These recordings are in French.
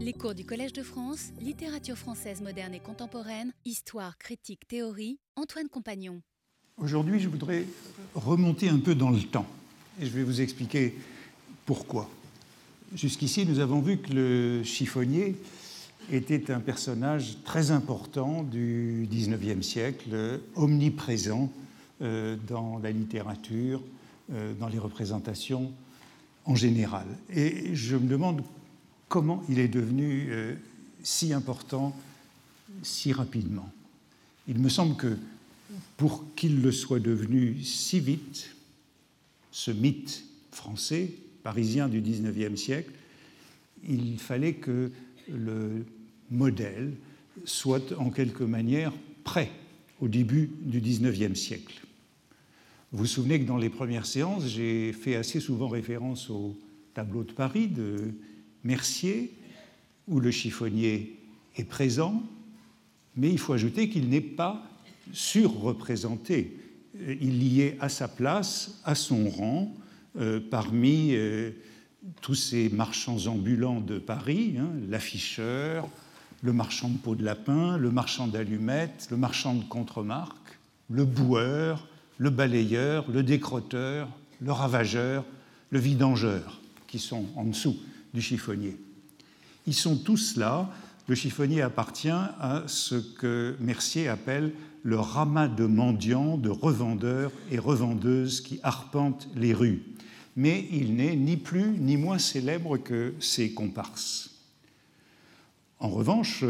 Les cours du Collège de France, littérature française moderne et contemporaine, histoire, critique, théorie, Antoine Compagnon. Aujourd'hui, je voudrais remonter un peu dans le temps et je vais vous expliquer pourquoi. Jusqu'ici, nous avons vu que le chiffonnier était un personnage très important du XIXe siècle, omniprésent euh, dans la littérature, euh, dans les représentations en général. Et je me demande comment il est devenu euh, si important si rapidement. Il me semble que pour qu'il le soit devenu si vite, ce mythe français, parisien du XIXe siècle, il fallait que le modèle soit en quelque manière prêt au début du XIXe siècle. Vous vous souvenez que dans les premières séances, j'ai fait assez souvent référence au tableau de Paris de Mercier, où le chiffonnier est présent, mais il faut ajouter qu'il n'est pas surreprésenté. Il y est à sa place, à son rang, euh, parmi euh, tous ces marchands ambulants de Paris, hein, l'afficheur, le marchand de peau de lapin, le marchand d'allumettes, le marchand de contremarques, le boueur, le balayeur, le décrotteur, le ravageur, le vidangeur, qui sont en dessous du chiffonnier. Ils sont tous là. Le chiffonnier appartient à ce que Mercier appelle le ramas de mendiants, de revendeurs et revendeuses qui arpentent les rues. Mais il n'est ni plus ni moins célèbre que ses comparses. En revanche,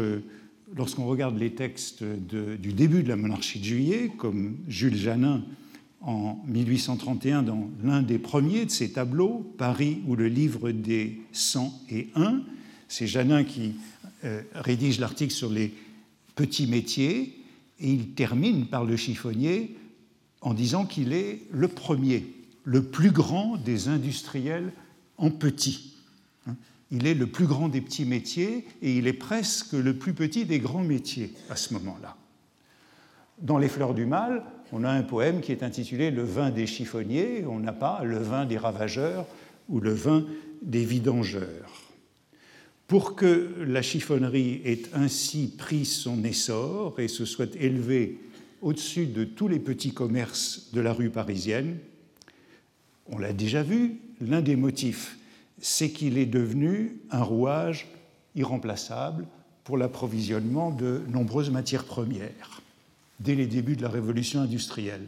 lorsqu'on regarde les textes du début de la monarchie de juillet, comme Jules Janin en 1831 dans l'un des premiers de ses tableaux, Paris ou le livre des 101. C'est Janin qui euh, rédige l'article sur les petits métiers et il termine par le chiffonnier en disant qu'il est le premier, le plus grand des industriels en petit. Hein. Il est le plus grand des petits métiers et il est presque le plus petit des grands métiers à ce moment-là. Dans Les Fleurs du Mal, on a un poème qui est intitulé Le vin des chiffonniers, on n'a pas le vin des ravageurs ou le vin des vidangeurs. Pour que la chiffonnerie ait ainsi pris son essor et se soit élevée au-dessus de tous les petits commerces de la rue parisienne, on l'a déjà vu, l'un des motifs, c'est qu'il est devenu un rouage irremplaçable pour l'approvisionnement de nombreuses matières premières dès les débuts de la révolution industrielle.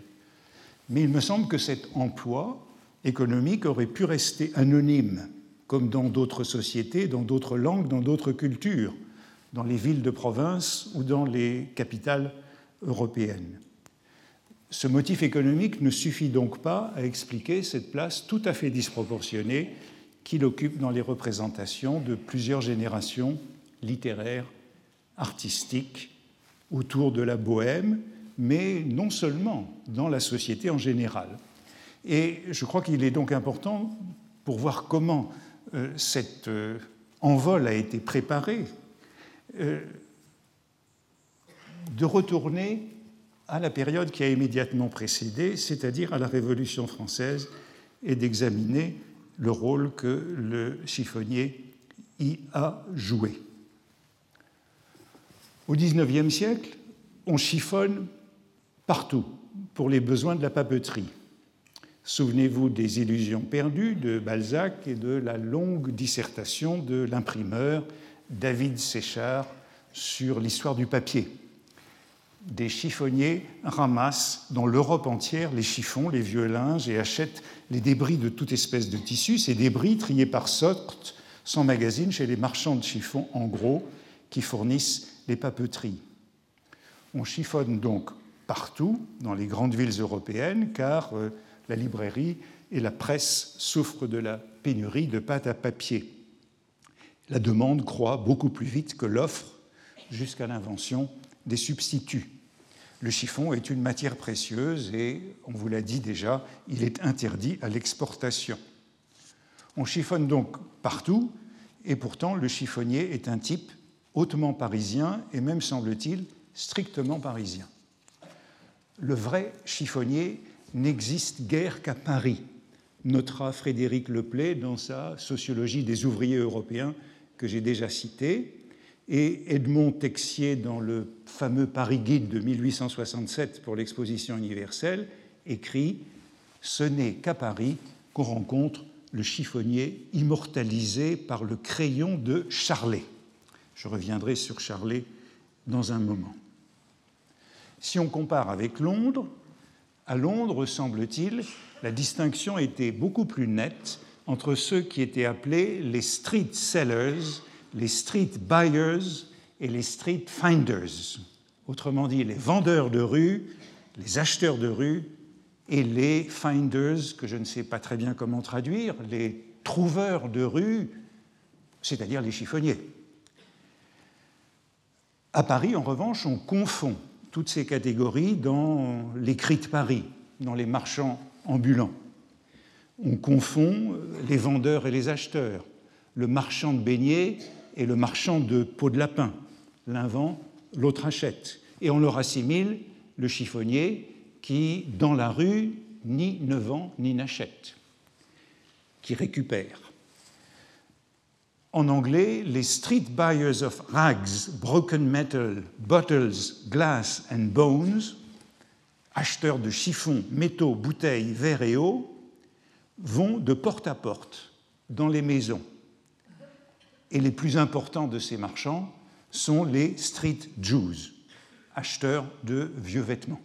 Mais il me semble que cet emploi économique aurait pu rester anonyme, comme dans d'autres sociétés, dans d'autres langues, dans d'autres cultures, dans les villes de province ou dans les capitales européennes. Ce motif économique ne suffit donc pas à expliquer cette place tout à fait disproportionnée qu'il occupe dans les représentations de plusieurs générations littéraires, artistiques autour de la bohème, mais non seulement dans la société en général. Et je crois qu'il est donc important, pour voir comment euh, cet euh, envol a été préparé, euh, de retourner à la période qui a immédiatement précédé, c'est-à-dire à la Révolution française, et d'examiner le rôle que le chiffonnier y a joué. Au XIXe siècle, on chiffonne partout pour les besoins de la papeterie. Souvenez-vous des illusions perdues de Balzac et de la longue dissertation de l'imprimeur David Séchard sur l'histoire du papier. Des chiffonniers ramassent dans l'Europe entière les chiffons, les vieux linges et achètent les débris de toute espèce de tissu. Ces débris, triés par sorte, s'emmagasinent chez les marchands de chiffons en gros qui fournissent les papeteries. On chiffonne donc partout dans les grandes villes européennes car euh, la librairie et la presse souffrent de la pénurie de pâte à papier. La demande croît beaucoup plus vite que l'offre jusqu'à l'invention des substituts. Le chiffon est une matière précieuse et, on vous l'a dit déjà, il est interdit à l'exportation. On chiffonne donc partout et pourtant le chiffonnier est un type hautement parisien et même, semble-t-il, strictement parisien. Le vrai chiffonnier n'existe guère qu'à Paris, notera Frédéric Leplay dans sa Sociologie des ouvriers européens que j'ai déjà cité, et Edmond Texier, dans le fameux Paris Guide de 1867 pour l'exposition universelle, écrit Ce n'est qu'à Paris qu'on rencontre le chiffonnier immortalisé par le crayon de Charlet. Je reviendrai sur Charlet dans un moment. Si on compare avec Londres, à Londres, semble-t-il, la distinction était beaucoup plus nette entre ceux qui étaient appelés les street sellers, les street buyers et les street finders. Autrement dit, les vendeurs de rue, les acheteurs de rue et les finders, que je ne sais pas très bien comment traduire, les trouveurs de rue, c'est-à-dire les chiffonniers. À Paris, en revanche, on confond toutes ces catégories dans les de Paris, dans les marchands ambulants. On confond les vendeurs et les acheteurs, le marchand de beignets et le marchand de peau de lapin. L'un vend, l'autre achète. Et on leur assimile le chiffonnier qui, dans la rue, ni ne vend ni n'achète, qui récupère. En anglais, les street buyers of rags, broken metal, bottles, glass and bones, acheteurs de chiffons, métaux, bouteilles, verres et eau, vont de porte à porte dans les maisons. Et les plus importants de ces marchands sont les street Jews, acheteurs de vieux vêtements.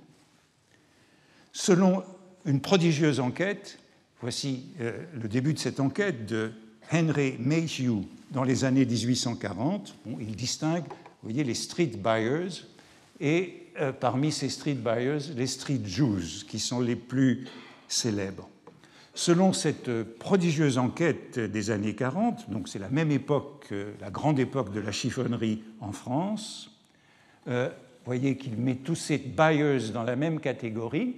Selon une prodigieuse enquête, voici euh, le début de cette enquête de Henry Mayhew dans les années 1840. il distingue, voyez, les street buyers et euh, parmi ces street buyers, les street Jews, qui sont les plus célèbres. Selon cette prodigieuse enquête des années 40, donc c'est la même époque, la grande époque de la chiffonnerie en France, euh, voyez qu'il met tous ces buyers dans la même catégorie,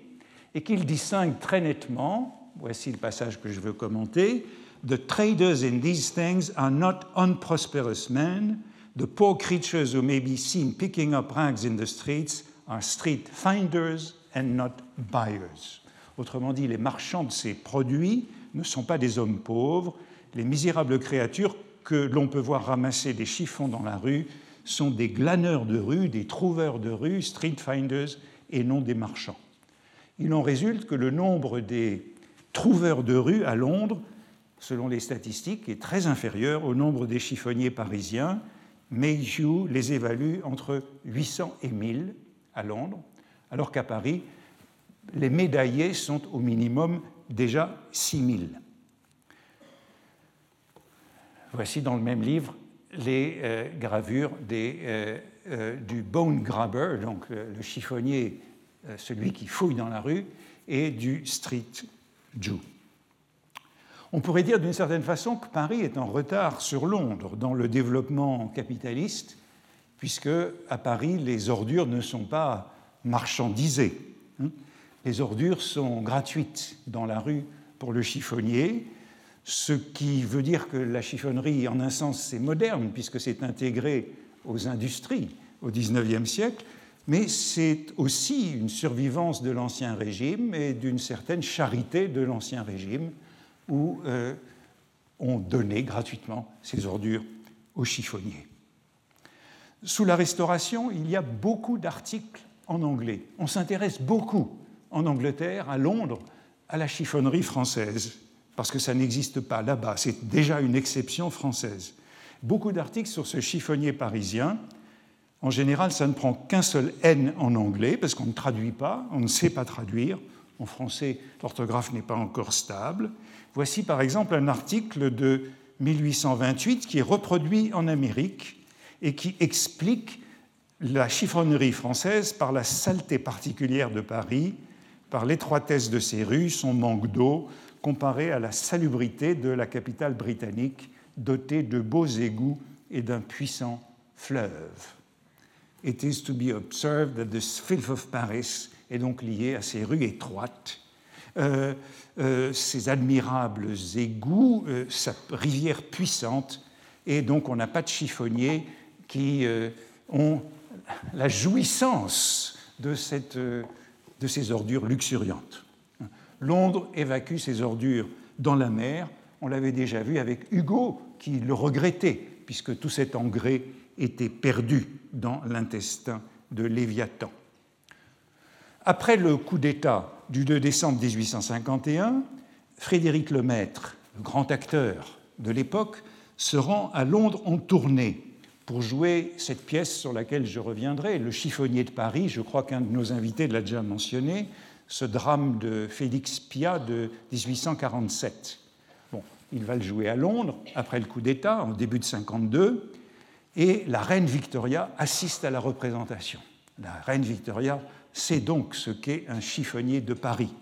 et qu'il distingue très nettement, voici le passage que je veux commenter, The traders in these things are not unprosperous men. The poor creatures who may be seen picking up rags in the streets are street finders and not buyers. Autrement dit, les marchands de ces produits ne sont pas des hommes pauvres. Les misérables créatures que l'on peut voir ramasser des chiffons dans la rue sont des glaneurs de rue, des trouveurs de rue, street finders, et non des marchands il en résulte que le nombre des trouveurs de rue à Londres, selon les statistiques, est très inférieur au nombre des chiffonniers parisiens. Mayhew les évalue entre 800 et 1000 à Londres, alors qu'à Paris, les médaillés sont au minimum déjà 6000. Voici dans le même livre les euh, gravures euh, euh, du bone grabber, donc le chiffonnier celui qui fouille dans la rue, et du street Jew. On pourrait dire d'une certaine façon que Paris est en retard sur Londres dans le développement capitaliste, puisque à Paris, les ordures ne sont pas marchandisées. Hein. Les ordures sont gratuites dans la rue pour le chiffonnier, ce qui veut dire que la chiffonnerie, en un sens, c'est moderne, puisque c'est intégré aux industries au XIXe siècle, mais c'est aussi une survivance de l'Ancien Régime et d'une certaine charité de l'Ancien Régime, où euh, on donnait gratuitement ces ordures aux chiffonniers. Sous la Restauration, il y a beaucoup d'articles en anglais. On s'intéresse beaucoup en Angleterre, à Londres, à la chiffonnerie française, parce que ça n'existe pas là-bas, c'est déjà une exception française. Beaucoup d'articles sur ce chiffonnier parisien, en général, ça ne prend qu'un seul N en anglais, parce qu'on ne traduit pas, on ne sait pas traduire. En français, l'orthographe n'est pas encore stable. Voici par exemple un article de 1828 qui est reproduit en Amérique et qui explique la chiffonnerie française par la saleté particulière de Paris, par l'étroitesse de ses rues, son manque d'eau, comparé à la salubrité de la capitale britannique, dotée de beaux égouts et d'un puissant fleuve. It is to be observed that the filth of Paris est donc lié à ces rues étroites, euh, euh, ces admirables égouts, euh, sa rivière puissante, et donc on n'a pas de chiffonniers qui ont la jouissance de, cette, de ces ordures luxuriantes. Londres évacue ses ordures dans la mer. On l'avait déjà vu avec Hugo, qui le regrettait puisque tout cet engrais était perdu dans l'intestin de Léviathan. Après le coup d'État du 2 décembre 1851, Frédéric Lemaître, le grand acteur de l'époque, se rend à Londres en tournée pour jouer cette pièce sur laquelle je reviendrai, Le chiffonnier de Paris. Je crois qu'un de nos invités l'a déjà mentionné, ce drame de Félix Pia de 1847. Bon, il va le jouer à Londres après le coup d'État en début de 52 et la reine Victoria assiste à la représentation. La reine Victoria sait donc ce qu'est un chiffonnier de Paris.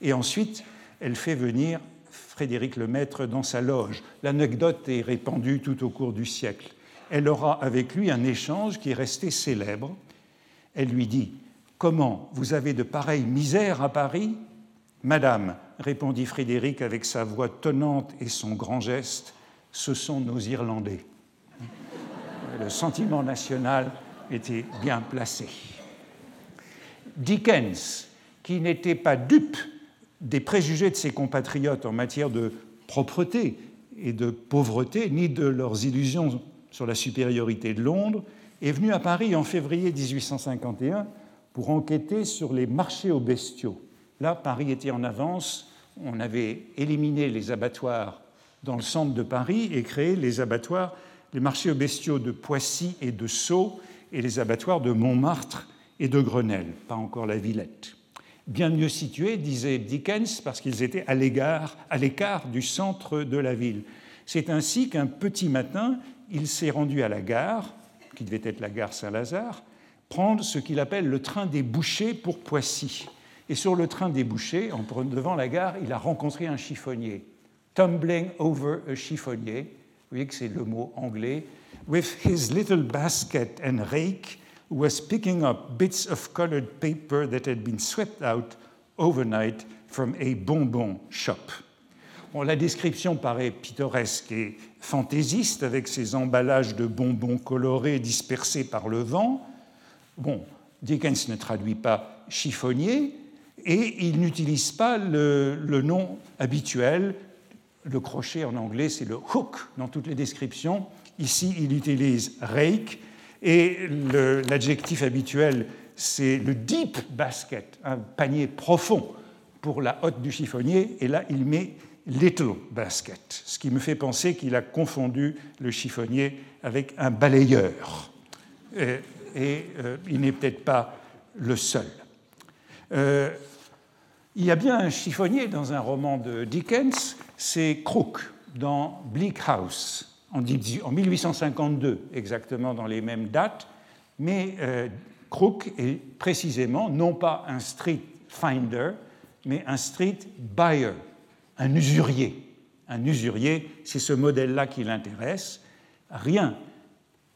Et ensuite, elle fait venir Frédéric Lemaître dans sa loge. L'anecdote est répandue tout au cours du siècle. Elle aura avec lui un échange qui est resté célèbre. Elle lui dit Comment vous avez de pareilles misères à Paris? Madame, répondit Frédéric avec sa voix tonnante et son grand geste, ce sont nos Irlandais. Le sentiment national était bien placé. Dickens, qui n'était pas dupe des préjugés de ses compatriotes en matière de propreté et de pauvreté, ni de leurs illusions sur la supériorité de Londres, est venu à Paris en février 1851 pour enquêter sur les marchés aux bestiaux. Là, Paris était en avance, on avait éliminé les abattoirs dans le centre de Paris et créé les abattoirs, les marchés aux bestiaux de Poissy et de Sceaux et les abattoirs de Montmartre et de Grenelle, pas encore la Villette bien mieux situés, disait Dickens, parce qu'ils étaient à l'écart du centre de la ville. C'est ainsi qu'un petit matin, il s'est rendu à la gare, qui devait être la gare Saint-Lazare, prendre ce qu'il appelle le train des bouchers pour Poissy. Et sur le train des bouchers, devant la gare, il a rencontré un chiffonnier. Tumbling over a chiffonnier, vous voyez que c'est le mot anglais, with his little basket and rake, was picking up bits of colored paper that had been swept out overnight from a bonbon shop. Bon, la description paraît pittoresque et fantaisiste avec ces emballages de bonbons colorés dispersés par le vent. Bon, Dickens ne traduit pas chiffonnier et il n'utilise pas le, le, nom habituel. Le crochet en anglais, c'est le hook dans toutes les descriptions. Ici, il utilise rake et l'adjectif habituel, c'est le deep basket, un panier profond pour la hotte du chiffonnier. Et là, il met little basket, ce qui me fait penser qu'il a confondu le chiffonnier avec un balayeur. Et, euh, il n'est peut-être pas le seul. Euh, il y a bien un chiffonnier dans un roman de Dickens, c'est Crook dans Bleak House en 1852 exactement dans les mêmes dates, mais euh, Crook est précisément non pas un street finder, mais un street buyer, un usurier. Un usurier, c'est ce modèle-là qui l'intéresse. Rien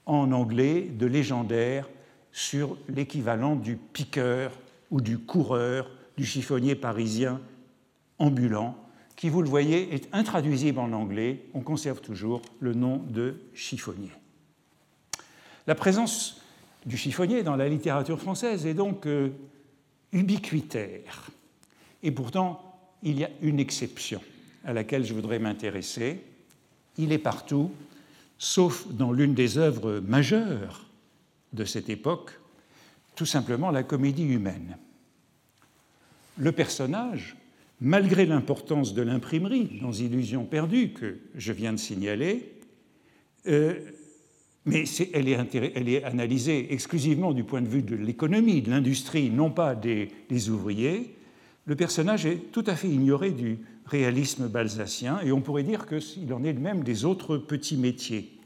en anglais de légendaire sur l'équivalent du piqueur ou du coureur, du chiffonnier parisien ambulant qui, vous le voyez, est intraduisible en anglais. On conserve toujours le nom de chiffonnier. La présence du chiffonnier dans la littérature française est donc euh, ubiquitaire. Et pourtant, il y a une exception à laquelle je voudrais m'intéresser. Il est partout, sauf dans l'une des œuvres majeures de cette époque, tout simplement la comédie humaine. Le personnage, malgré l'importance de l'imprimerie dans Illusions perdues que je viens de signaler, euh, mais elle, est analysée exclusivement du point de vue de l'économie, de l'industrie, non pas des, ouvriers, le personnage est tout à fait ignoré du réalisme balzacien, et on pourrait dire qu'il en est de même des autres petits métiers.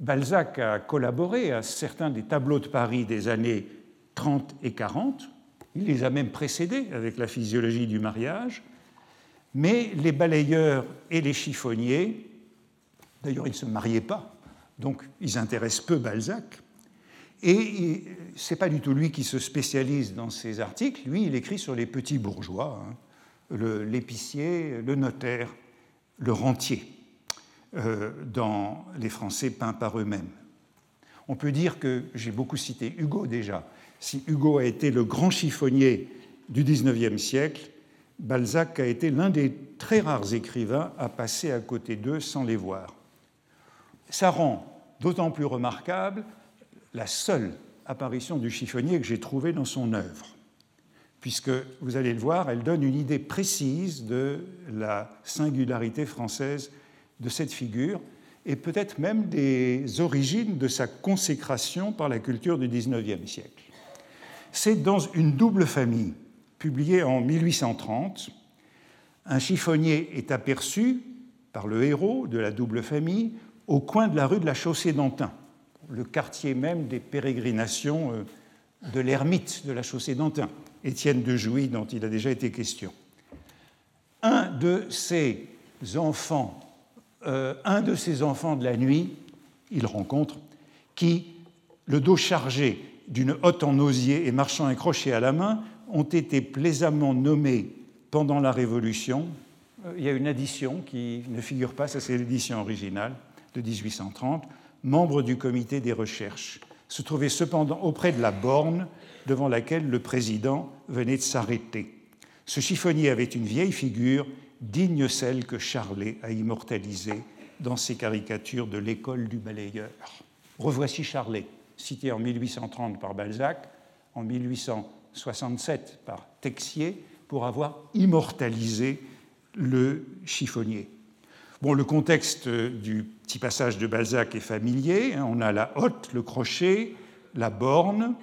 Balzac a collaboré à certains des tableaux de Paris des années 30 et 40, il les a même précédés avec la physiologie du mariage, mais les balayeurs et les chiffonniers, d'ailleurs ils ne se mariaient pas, donc ils intéressent peu Balzac, et ce n'est pas du tout lui qui se spécialise dans ces articles, lui il écrit sur les petits bourgeois, hein, l'épicier, le, notaire, le rentier, euh, dans les Français peints par eux-mêmes. On peut dire que j'ai beaucoup cité Hugo déjà, si Hugo a été le grand chiffonnier du XIXe siècle, Balzac a été l'un des très rares écrivains à passer à côté d'eux sans les voir. Ça rend d'autant plus remarquable la seule apparition du chiffonnier que j'ai trouvée dans son œuvre, puisque, vous allez le voir, elle donne une idée précise de la singularité française de cette figure et peut-être même des origines de sa consécration par la culture du XIXe siècle. C'est dans une double famille, publiée en 1830, un chiffonnier est aperçu par le héros de la double famille au coin de la rue de la Chaussée d'Antin, le quartier même des pérégrinations euh, de l'ermite de la Chaussée d'Antin, Étienne de Jouy, dont il a déjà été question. Un de ses enfants, euh, un de ses enfants de la nuit, il rencontre, qui, le dos chargé d'une hotte en osier et marchant un crochet à la main, ont été plaisamment nommés pendant la Révolution. Euh, il y a une addition qui ne figure pas, ça c'est l'édition originale de 1830, membre du comité des recherches, se trouvait cependant auprès de la borne devant laquelle le président venait de s'arrêter. Ce chiffonnier avait une vieille figure, digne celle que Charlet a immortalisée dans ses caricatures de l'école du balayeur. Revoici Charlet, cité en 1830 par Balzac, en 1867 par Texier, pour avoir immortalisé le chiffonnier. Bon, le contexte du petit passage de Balzac est familier. Hein. On a la hotte, le crochet, la borne.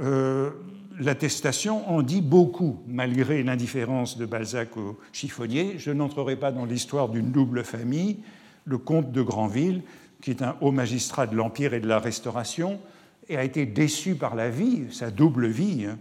Euh, l'attestation en dit beaucoup, malgré l'indifférence de Balzac au chiffonnier. Je n'entrerai pas dans l'histoire d'une double famille. Le comte de Granville, qui est un haut magistrat de l'Empire et de la Restauration, et a été déçu par la vie, sa double vie, hein,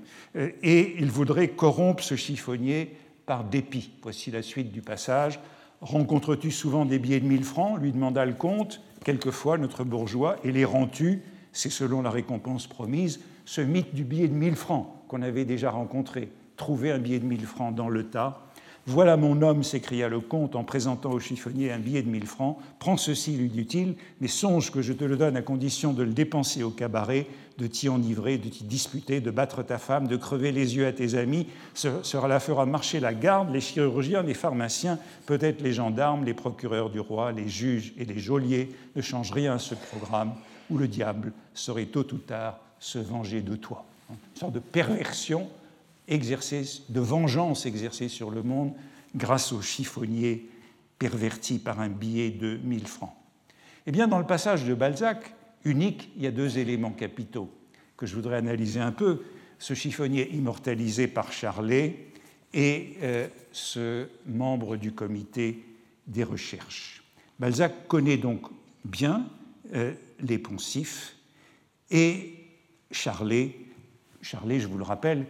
et il voudrait corrompre ce chiffonnier par dépit. Voici la suite du passage. Rencontres-tu souvent des billets de 1000 francs lui demanda le comte. Quelquefois, notre bourgeois, et les rends-tu? C'est selon la récompense promise, ce mythe du billet de 1000 francs qu'on avait déjà rencontré. Trouver un billet de 1000 francs dans le tas, voilà mon homme, s'écria le comte en présentant au chiffonnier un billet de mille francs. Prends ceci, lui dit-il, mais songe que je te le donne à condition de le dépenser au cabaret, de t'y enivrer, de t'y disputer, de battre ta femme, de crever les yeux à tes amis. Cela fera marcher la garde, les chirurgiens, les pharmaciens, peut-être les gendarmes, les procureurs du roi, les juges et les geôliers. Ne change rien à ce programme où le diable saurait tôt ou tard se venger de toi. Une sorte de perversion de vengeance exercée sur le monde grâce au chiffonnier perverti par un billet de 1000 francs. Eh bien, dans le passage de Balzac, unique, il y a deux éléments capitaux que je voudrais analyser un peu. Ce chiffonnier immortalisé par Charlet et euh, ce membre du comité des recherches. Balzac connaît donc bien euh, les poncifs et Charlet, Charlet, je vous le rappelle,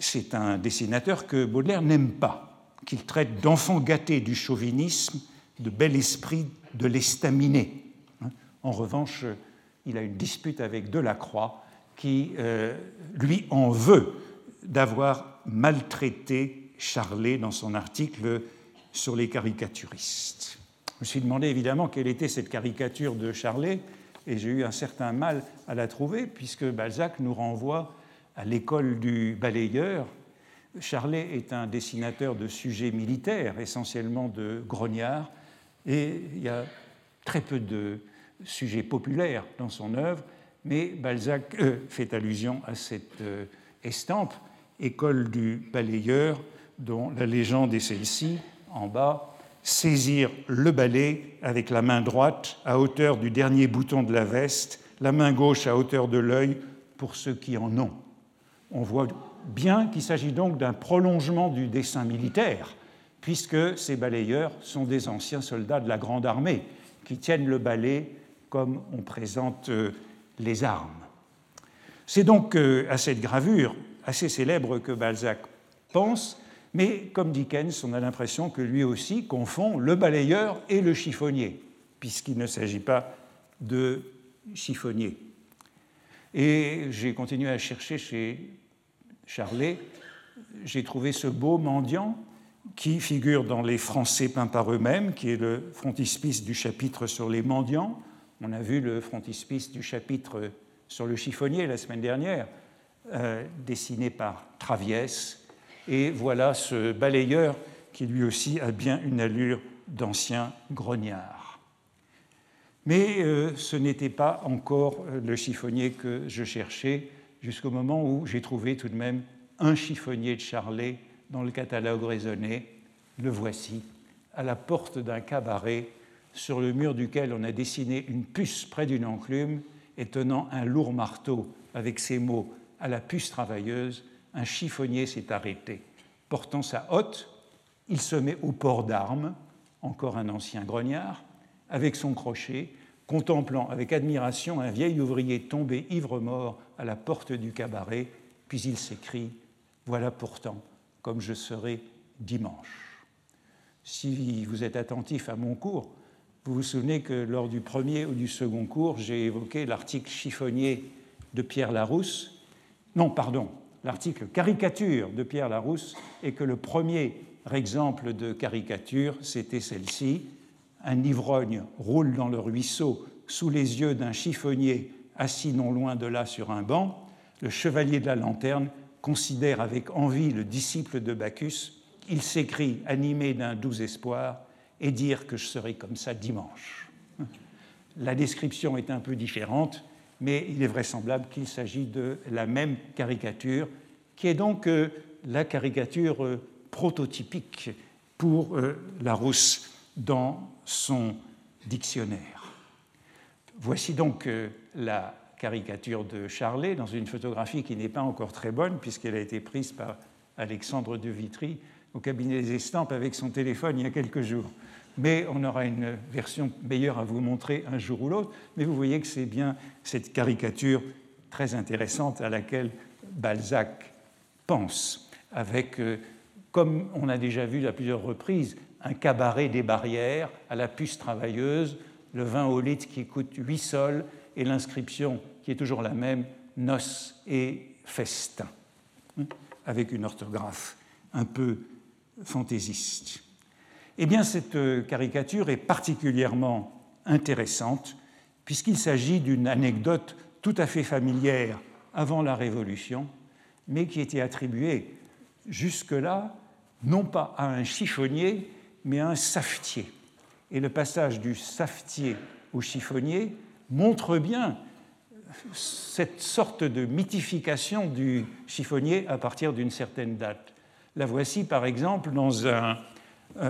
c'est un dessinateur que Baudelaire n'aime pas, qu'il traite d'enfant gâté du chauvinisme, de bel esprit de l'estaminet. Hein? En revanche, il a une dispute avec Delacroix qui euh, lui en veut d'avoir maltraité Charlet dans son article sur les caricaturistes. Je me suis demandé évidemment quelle était cette caricature de Charlet et j'ai eu un certain mal à la trouver puisque Balzac nous renvoie à l'école du balayeur. Charlet est un dessinateur de sujets militaires, essentiellement de grognards, et il y a très peu de sujets populaires dans son œuvre, mais Balzac euh, fait allusion à cette euh, estampe, école du balayeur, dont la légende est celle-ci, en bas, saisir le balai avec la main droite à hauteur du dernier bouton de la veste, la main gauche à hauteur de l'œil pour ceux qui en ont on voit bien qu'il s'agit donc d'un prolongement du dessin militaire, puisque ces balayeurs sont des anciens soldats de la Grande Armée qui tiennent le balai comme on présente euh, les armes. C'est donc euh, à cette gravure assez célèbre que Balzac pense, mais comme Dickens, on a l'impression que lui aussi confond le balayeur et le chiffonnier, puisqu'il ne s'agit pas de chiffonnier. Et j'ai continué à chercher chez Charlet, j'ai trouvé ce beau mendiant qui figure dans les Français peints par eux-mêmes, qui est le frontispice du chapitre sur les mendiants. On a vu le frontispice du chapitre sur le chiffonnier la semaine dernière, euh, dessiné par Traviès. Et voilà ce balayeur qui lui aussi a bien une allure d'ancien grognard. Mais euh, ce n'était pas encore le chiffonnier que je cherchais jusqu'au moment où j'ai trouvé tout de même un chiffonnier de Charlet dans le catalogue raisonné. Le voici, à la porte d'un cabaret, sur le mur duquel on a dessiné une puce près d'une enclume et tenant un lourd marteau avec ces mots à la puce travailleuse, un chiffonnier s'est arrêté. Portant sa hotte, il se met au port d'armes, encore un ancien grognard, avec son crochet, contemplant avec admiration un vieil ouvrier tombé ivre-mort à la porte du cabaret, puis il s'écrie Voilà pourtant comme je serai dimanche. Si vous êtes attentif à mon cours, vous vous souvenez que lors du premier ou du second cours, j'ai évoqué l'article chiffonnier de Pierre Larousse. Non, pardon, l'article caricature de Pierre Larousse, et que le premier exemple de caricature, c'était celle-ci. Un ivrogne roule dans le ruisseau sous les yeux d'un chiffonnier assis non loin de là sur un banc. Le chevalier de la lanterne considère avec envie le disciple de Bacchus. Il s'écrie, animé d'un doux espoir, et dire que je serai comme ça dimanche. La description est un peu différente, mais il est vraisemblable qu'il s'agit de la même caricature, qui est donc euh, la caricature euh, prototypique pour euh, Larousse dans son dictionnaire. Voici donc la caricature de Charlet dans une photographie qui n'est pas encore très bonne puisqu'elle a été prise par Alexandre de Vitry au cabinet des estampes avec son téléphone il y a quelques jours. Mais on aura une version meilleure à vous montrer un jour ou l'autre. Mais vous voyez que c'est bien cette caricature très intéressante à laquelle Balzac pense, avec euh, comme on a déjà vu à plusieurs reprises, un cabaret des barrières à la puce travailleuse, le vin au litre qui coûte 8 sols et l'inscription qui est toujours la même, noces et festin, hein, avec une orthographe un peu fantaisiste. Eh bien, cette euh, caricature est particulièrement intéressante puisqu'il s'agit d'une anecdote tout à fait familière avant la Révolution, mais qui était attribuée jusque-là non pas à un chiffonnier, mais un savetier. Et le passage du savetier au chiffonnier montre bien cette sorte de mythification du chiffonnier à partir d'une certaine date. La voici par exemple dans, euh,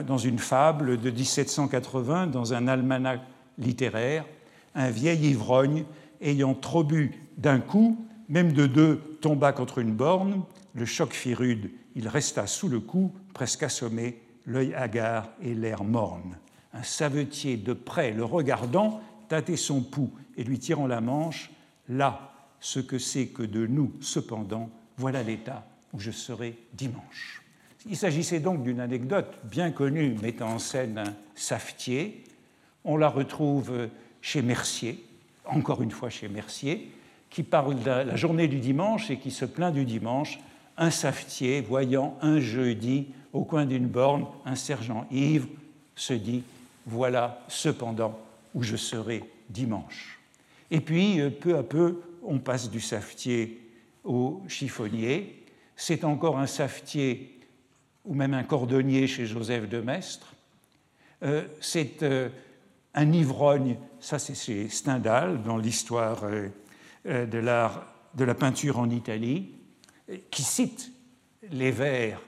dans une fable de 1780, dans un almanach littéraire, un vieil ivrogne ayant trop bu d'un coup, même de deux, tomba contre une borne, le choc fit rude, il resta sous le coup, presque assommé, l'œil hagard et l'air morne. Un savetier de près le regardant, tâtait son pouls et lui tirant la manche, là, ce que c'est que de nous, cependant, voilà l'état où je serai dimanche. Il s'agissait donc d'une anecdote bien connue mettant en scène un savetier. On la retrouve chez Mercier, encore une fois chez Mercier, qui parle de la journée du dimanche et qui se plaint du dimanche un savetier voyant un jeudi au coin d'une borne un sergent ivre se dit Voilà cependant où je serai dimanche. Et puis, euh, peu à peu, on passe du savetier au chiffonnier. C'est encore un savetier ou même un cordonnier chez Joseph de Maistre. Euh, c'est euh, un ivrogne, ça c'est chez Stendhal dans l'histoire de l'art de la peinture en Italie qui cite les vers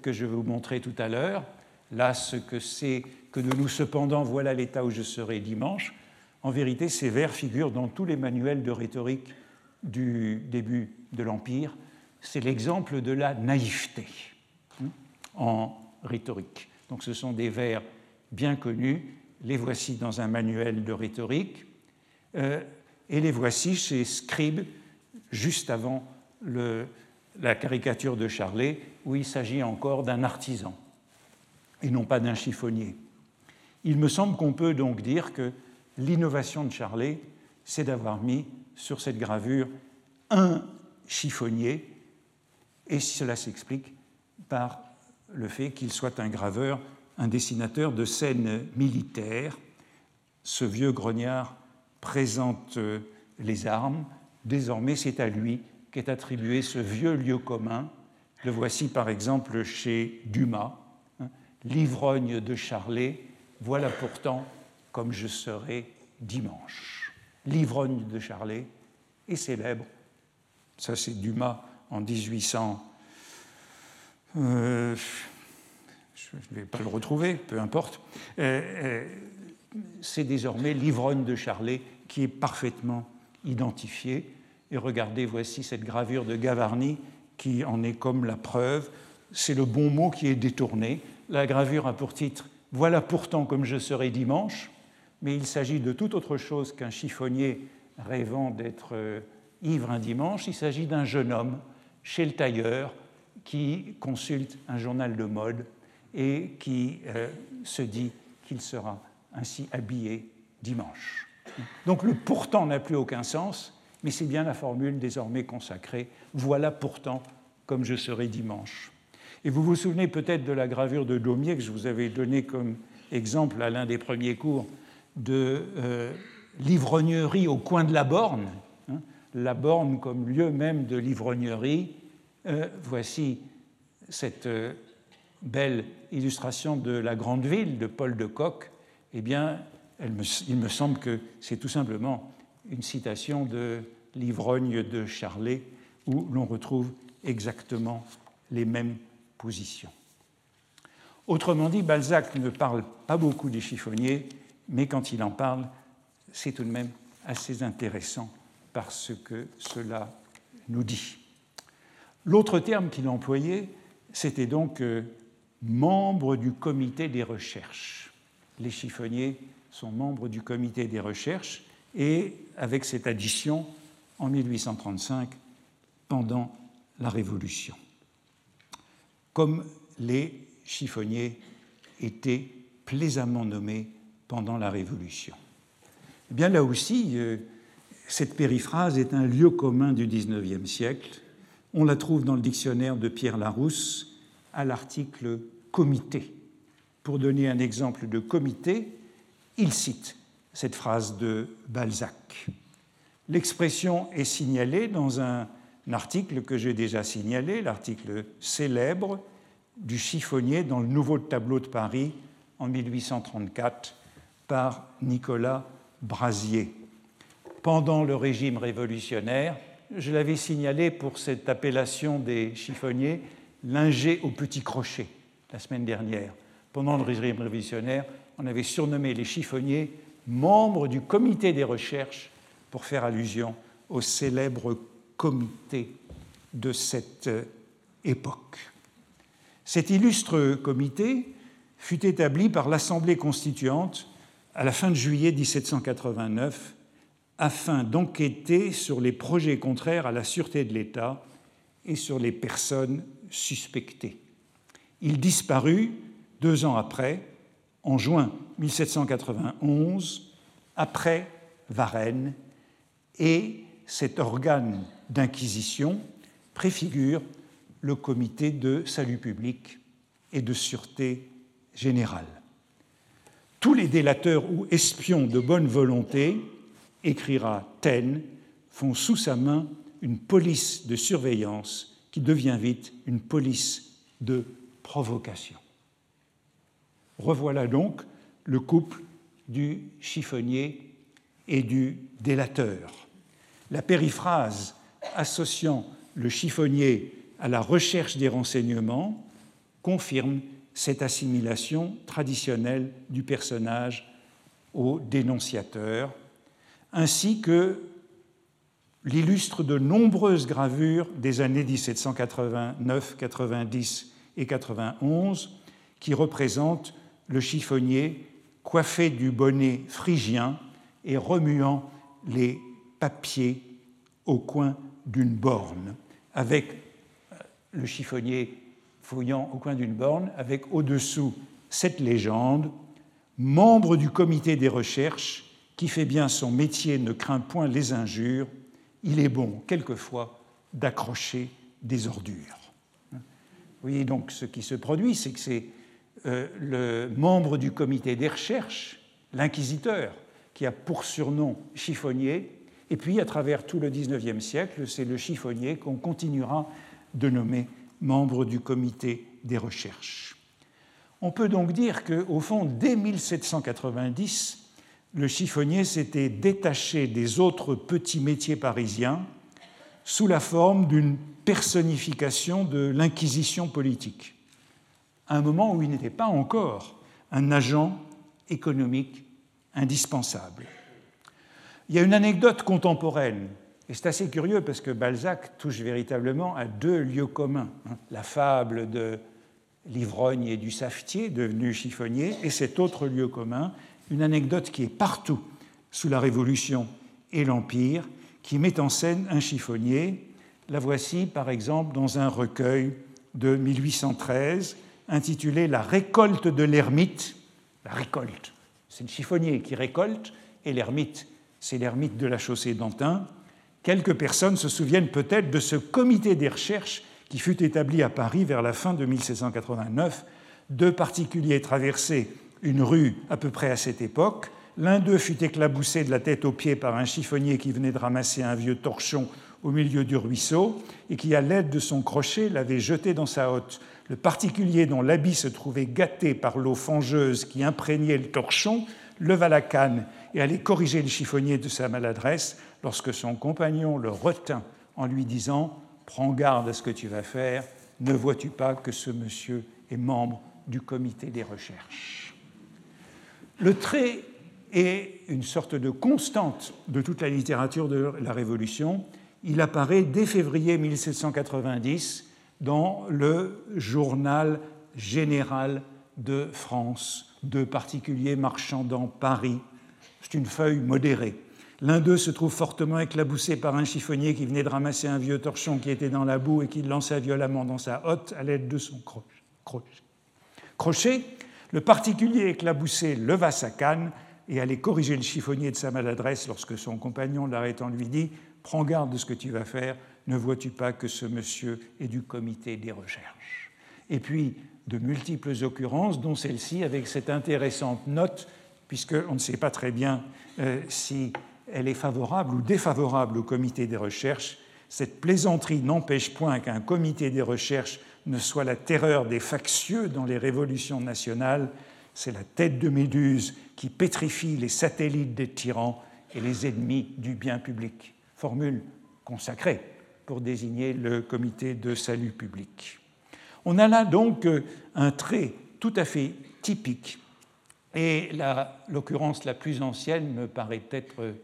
que je vais vous montrer tout à l'heure. Là, ce que c'est que de nous, cependant, voilà l'état où je serai dimanche. En vérité, ces vers figurent dans tous les manuels de rhétorique du début de l'Empire. C'est l'exemple de la naïveté hein, en rhétorique. Donc ce sont des vers bien connus. Les voici dans un manuel de rhétorique. Euh, et les voici chez Scribe, juste avant le, la caricature de Charlet, où il s'agit encore d'un artisan et non pas d'un chiffonnier. Il me semble qu'on peut donc dire que l'innovation de Charlet, c'est d'avoir mis sur cette gravure un chiffonnier, et cela s'explique par le fait qu'il soit un graveur, un dessinateur de scènes militaires. Ce vieux grognard présente les armes, désormais c'est à lui qu'est attribué ce vieux lieu commun. Le voici par exemple chez Dumas, hein, l'ivrogne de Charlet, voilà pourtant comme je serai dimanche. L'ivrogne de Charlet est célèbre. Ça, c'est Dumas en 1800. Euh, je ne vais pas le retrouver, peu importe. Euh, euh, c'est désormais l'ivrogne de Charlet qui est parfaitement identifié. Et regardez, voici cette gravure de Gavarni qui en est comme la preuve. C'est le bon mot qui est détourné. La gravure a pour titre Voilà pourtant comme je serai dimanche, mais il s'agit de tout autre chose qu'un chiffonnier rêvant d'être euh, ivre un dimanche. Il s'agit d'un jeune homme chez le tailleur qui consulte un journal de mode et qui euh, se dit qu'il sera ainsi habillé dimanche. Donc le pourtant n'a plus aucun sens, mais c'est bien la formule désormais consacrée. Voilà pourtant comme je serai dimanche. Et vous vous souvenez peut-être de la gravure de Daumier que je vous avais donnée comme exemple à l'un des premiers cours de euh, l'ivrognerie au coin de la borne, hein, la borne comme lieu même de l'ivrognerie. Euh, voici cette euh, belle illustration de la grande ville de Paul de Kock. Eh bien, il me semble que c'est tout simplement une citation de l'ivrogne de Charlet où l'on retrouve exactement les mêmes positions. Autrement dit, Balzac ne parle pas beaucoup des chiffonniers, mais quand il en parle, c'est tout de même assez intéressant parce que cela nous dit. L'autre terme qu'il employait, c'était donc euh, membre du comité des recherches. Les chiffonniers sont membres du comité des recherches et avec cette addition en 1835 pendant la Révolution. Comme les chiffonniers étaient plaisamment nommés pendant la Révolution. Eh bien là aussi, euh, cette périphrase est un lieu commun du XIXe siècle. On la trouve dans le dictionnaire de Pierre Larousse à l'article comité. Pour donner un exemple de comité, il cite cette phrase de Balzac. L'expression est signalée dans un article que j'ai déjà signalé, l'article célèbre du chiffonnier dans le nouveau tableau de Paris en 1834 par Nicolas Brasier. Pendant le régime révolutionnaire, je l'avais signalé pour cette appellation des chiffonniers, linger au petit crochet, la semaine dernière. Pendant le régime révolutionnaire, on avait surnommé les chiffonniers membres du comité des recherches pour faire allusion au célèbre comité de cette euh, époque. Cet illustre comité fut établi par l'Assemblée constituante à la fin de juillet 1789 afin d'enquêter sur les projets contraires à la sûreté de l'État et sur les personnes suspectées. Il disparut deux ans après en juin 1791, après Varennes, et cet organe d'inquisition préfigure le comité de salut public et de sûreté générale. Tous les délateurs ou espions de bonne volonté, écrira Taine, font sous sa main une police de surveillance qui devient vite une police de provocation. Revoilà donc le couple du chiffonnier et du délateur. La périphrase associant le chiffonnier à la recherche des renseignements confirme cette assimilation traditionnelle du personnage au dénonciateur, ainsi que l'illustre de nombreuses gravures des années 1789, 90 et 91 qui représentent le chiffonnier, coiffé du bonnet phrygien et remuant les papiers au coin d'une borne, avec euh, le chiffonnier fouillant au coin d'une borne, avec au-dessous cette légende Membre du comité des recherches, qui fait bien son métier, ne craint point les injures, il est bon, quelquefois, d'accrocher des ordures. Vous voyez donc ce qui se produit, c'est que c'est euh, le membre du comité des recherches, l'inquisiteur, qui a pour surnom chiffonnier, et puis à travers tout le XIXe siècle, c'est le chiffonnier qu'on continuera de nommer membre du comité des recherches. On peut donc dire qu'au fond, dès 1790, le chiffonnier s'était détaché des autres petits métiers parisiens sous la forme d'une personnification de l'inquisition politique, à un moment où il n'était pas encore un agent économique indispensable. Il y a une anecdote contemporaine, et c'est assez curieux parce que Balzac touche véritablement à deux lieux communs. Hein. La fable de l'ivrogne et du savetier, devenu chiffonnier, et cet autre lieu commun, une anecdote qui est partout sous la Révolution et l'Empire, qui met en scène un chiffonnier. La voici par exemple dans un recueil de 1813 intitulé La récolte de l'ermite. La récolte, c'est le chiffonnier qui récolte, et l'ermite, c'est l'ermite de la chaussée d'Antin. Quelques personnes se souviennent peut-être de ce comité des recherches qui fut établi à Paris vers la fin de 1789. Deux particuliers traversaient une rue à peu près à cette époque. L'un d'eux fut éclaboussé de la tête aux pieds par un chiffonnier qui venait de ramasser un vieux torchon au milieu du ruisseau et qui, à l'aide de son crochet, l'avait jeté dans sa hotte. Le particulier dont l'habit se trouvait gâté par l'eau fangeuse qui imprégnait le torchon leva la canne et allait corriger le chiffonnier de sa maladresse lorsque son compagnon le retint en lui disant Prends garde à ce que tu vas faire, ne vois-tu pas que ce monsieur est membre du comité des recherches? Le trait est une sorte de constante de toute la littérature de la Révolution. Il apparaît dès février 1790 dans le journal général de France, de particuliers marchands dans Paris. C'est une feuille modérée. L'un d'eux se trouve fortement éclaboussé par un chiffonnier qui venait de ramasser un vieux torchon qui était dans la boue et qui le lança violemment dans sa hotte à l'aide de son crochet. Crochet, le particulier éclaboussé leva sa canne et allait corriger le chiffonnier de sa maladresse lorsque son compagnon, l'arrêtant, lui dit Prends garde de ce que tu vas faire, ne vois-tu pas que ce monsieur est du comité des recherches? Et puis, de multiples occurrences, dont celle-ci, avec cette intéressante note, puisqu'on ne sait pas très bien euh, si elle est favorable ou défavorable au comité des recherches. Cette plaisanterie n'empêche point qu'un comité des recherches ne soit la terreur des factieux dans les révolutions nationales. C'est la tête de Méduse qui pétrifie les satellites des tyrans et les ennemis du bien public. Formule consacrée pour désigner le comité de salut public. On a là donc un trait tout à fait typique. Et l'occurrence la, plus ancienne me paraît être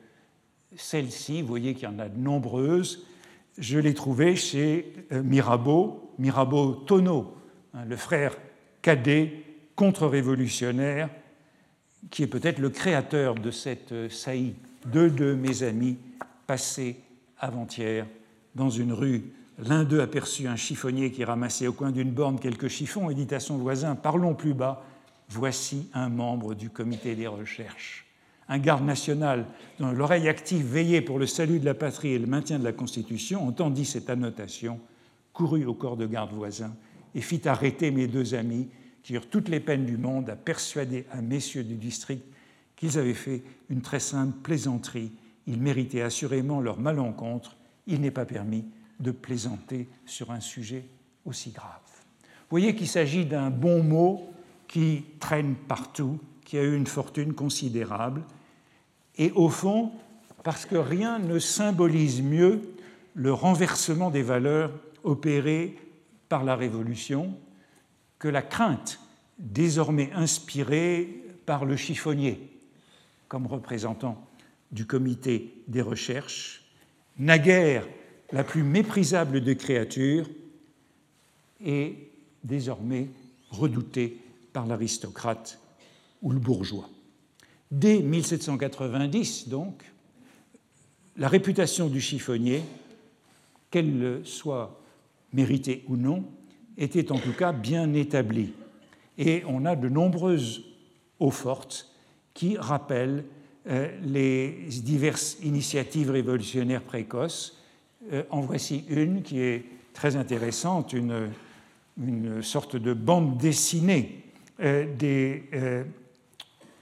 celle-ci, vous voyez qu'il y en a de nombreuses, je l'ai trouvée chez euh, Mirabeau, Mirabeau Tonneau, hein, le frère cadet contre-révolutionnaire, qui est peut-être le créateur de cette euh, saillie. Deux de mes amis passés avant-hier dans une rue. L'un d'eux aperçut un chiffonnier qui ramassait au coin d'une borne quelques chiffons et dit à son voisin Parlons plus bas, voici un membre du comité des recherches un garde national dont l'oreille active veillait pour le salut de la patrie et le maintien de la Constitution, entendit cette annotation, courut au corps de garde voisin et fit arrêter mes deux amis qui eurent toutes les peines du monde à persuader à messieurs du district qu'ils avaient fait une très simple plaisanterie. Ils méritaient assurément leur malencontre. Il n'est pas permis de plaisanter sur un sujet aussi grave. Vous voyez qu'il s'agit d'un bon mot qui traîne partout, qui a eu une fortune considérable et au fond, parce que rien ne symbolise mieux le renversement des valeurs opéré par la Révolution que la crainte désormais inspirée par le chiffonnier comme représentant du comité des recherches, naguère la plus méprisable des créatures, et désormais redoutée par l'aristocrate ou le bourgeois. Dès 1790, donc, la réputation du chiffonnier, qu'elle soit méritée ou non, était en tout cas bien établie. Et on a de nombreuses eaux fortes qui rappellent les diverses initiatives révolutionnaires précoces. Euh, en voici une qui est très intéressante, une, une sorte de bande dessinée euh, des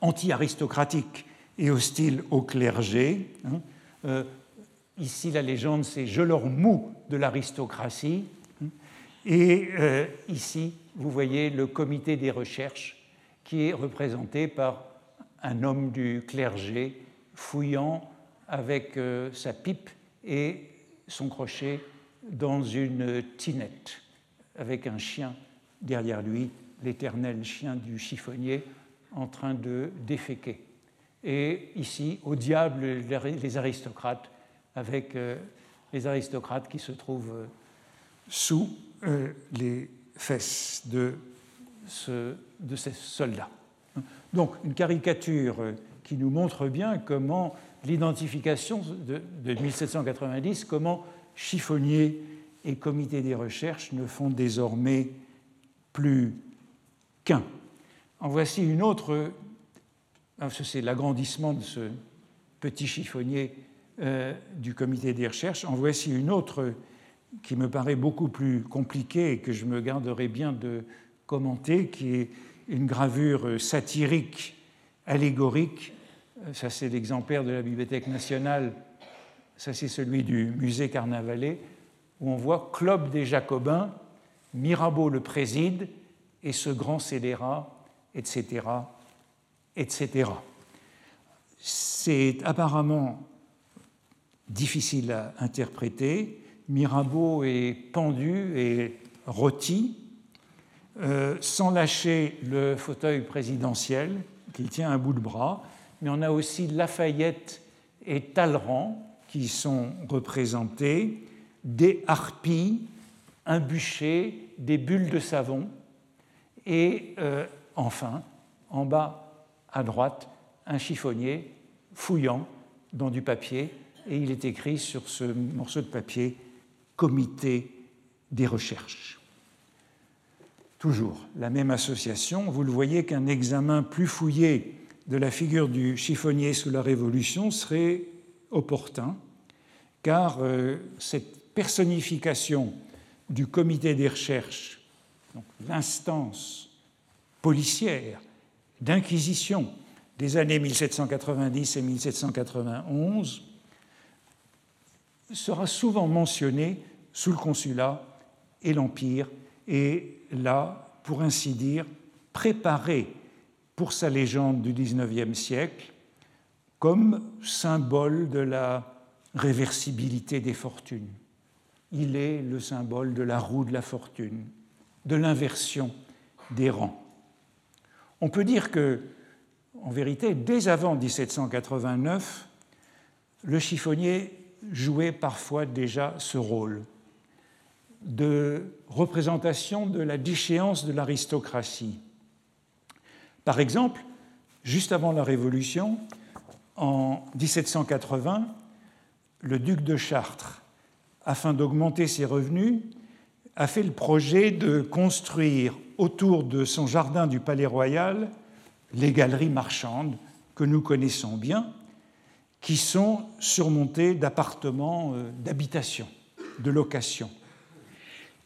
anti-aristocratique et hostile au clergé. Hein. Euh, ici, la légende, c'est Je leur mou de l'aristocratie. Et euh, ici, vous voyez le comité des recherches qui est représenté par un homme du clergé fouillant avec euh, sa pipe et son crochet dans une tinette, avec un chien derrière lui, l'éternel chien du chiffonnier, en train de déféquer. Et ici, au diable, les aristocrates, avec euh, les aristocrates qui se trouvent euh, sous les fesses de, ce, de ces soldats. Donc, une caricature qui nous montre bien comment l'identification de, 1790, comment chiffonnier et comité des recherches ne font désormais plus qu'un. En voici une autre, ah, c'est l'agrandissement de ce petit chiffonnier euh, du comité des recherches. En voici une autre qui me paraît beaucoup plus compliquée et que je me garderai bien de commenter, qui est une gravure satirique, allégorique ça c'est l'exemplaire de la Bibliothèque nationale, ça c'est celui du musée Carnavalet, où on voit Club des Jacobins, Mirabeau le préside, et ce grand scélérat, etc., etc. C'est apparemment difficile à interpréter. Mirabeau est pendu et rôti, euh, sans lâcher le fauteuil présidentiel qu'il tient à bout de bras, mais on a aussi Lafayette et Talleyrand qui sont représentés, des harpies, un bûcher, des bulles de savon, et euh, enfin, en bas à droite, un chiffonnier fouillant dans du papier, et il est écrit sur ce morceau de papier Comité des recherches. Toujours. La même association, vous le voyez qu'un examen plus fouillé de la figure du chiffonnier sous la Révolution serait opportun, car euh, cette personnification du comité des recherches, l'instance policière d'inquisition des années 1790 et 1791, sera souvent mentionnée sous le consulat et l'Empire, et là, pour ainsi dire, préparée pour sa légende du XIXe siècle comme symbole de la réversibilité des fortunes. Il est le symbole de la roue de la fortune, de l'inversion des rangs. On peut dire que, en vérité, dès avant 1789, le chiffonnier jouait parfois déjà ce rôle de représentation de la déchéance de l'aristocratie, par exemple, juste avant la Révolution, en 1780, le duc de Chartres, afin d'augmenter ses revenus, a fait le projet de construire autour de son jardin du Palais Royal les galeries marchandes que nous connaissons bien, qui sont surmontées d'appartements euh, d'habitation, de location.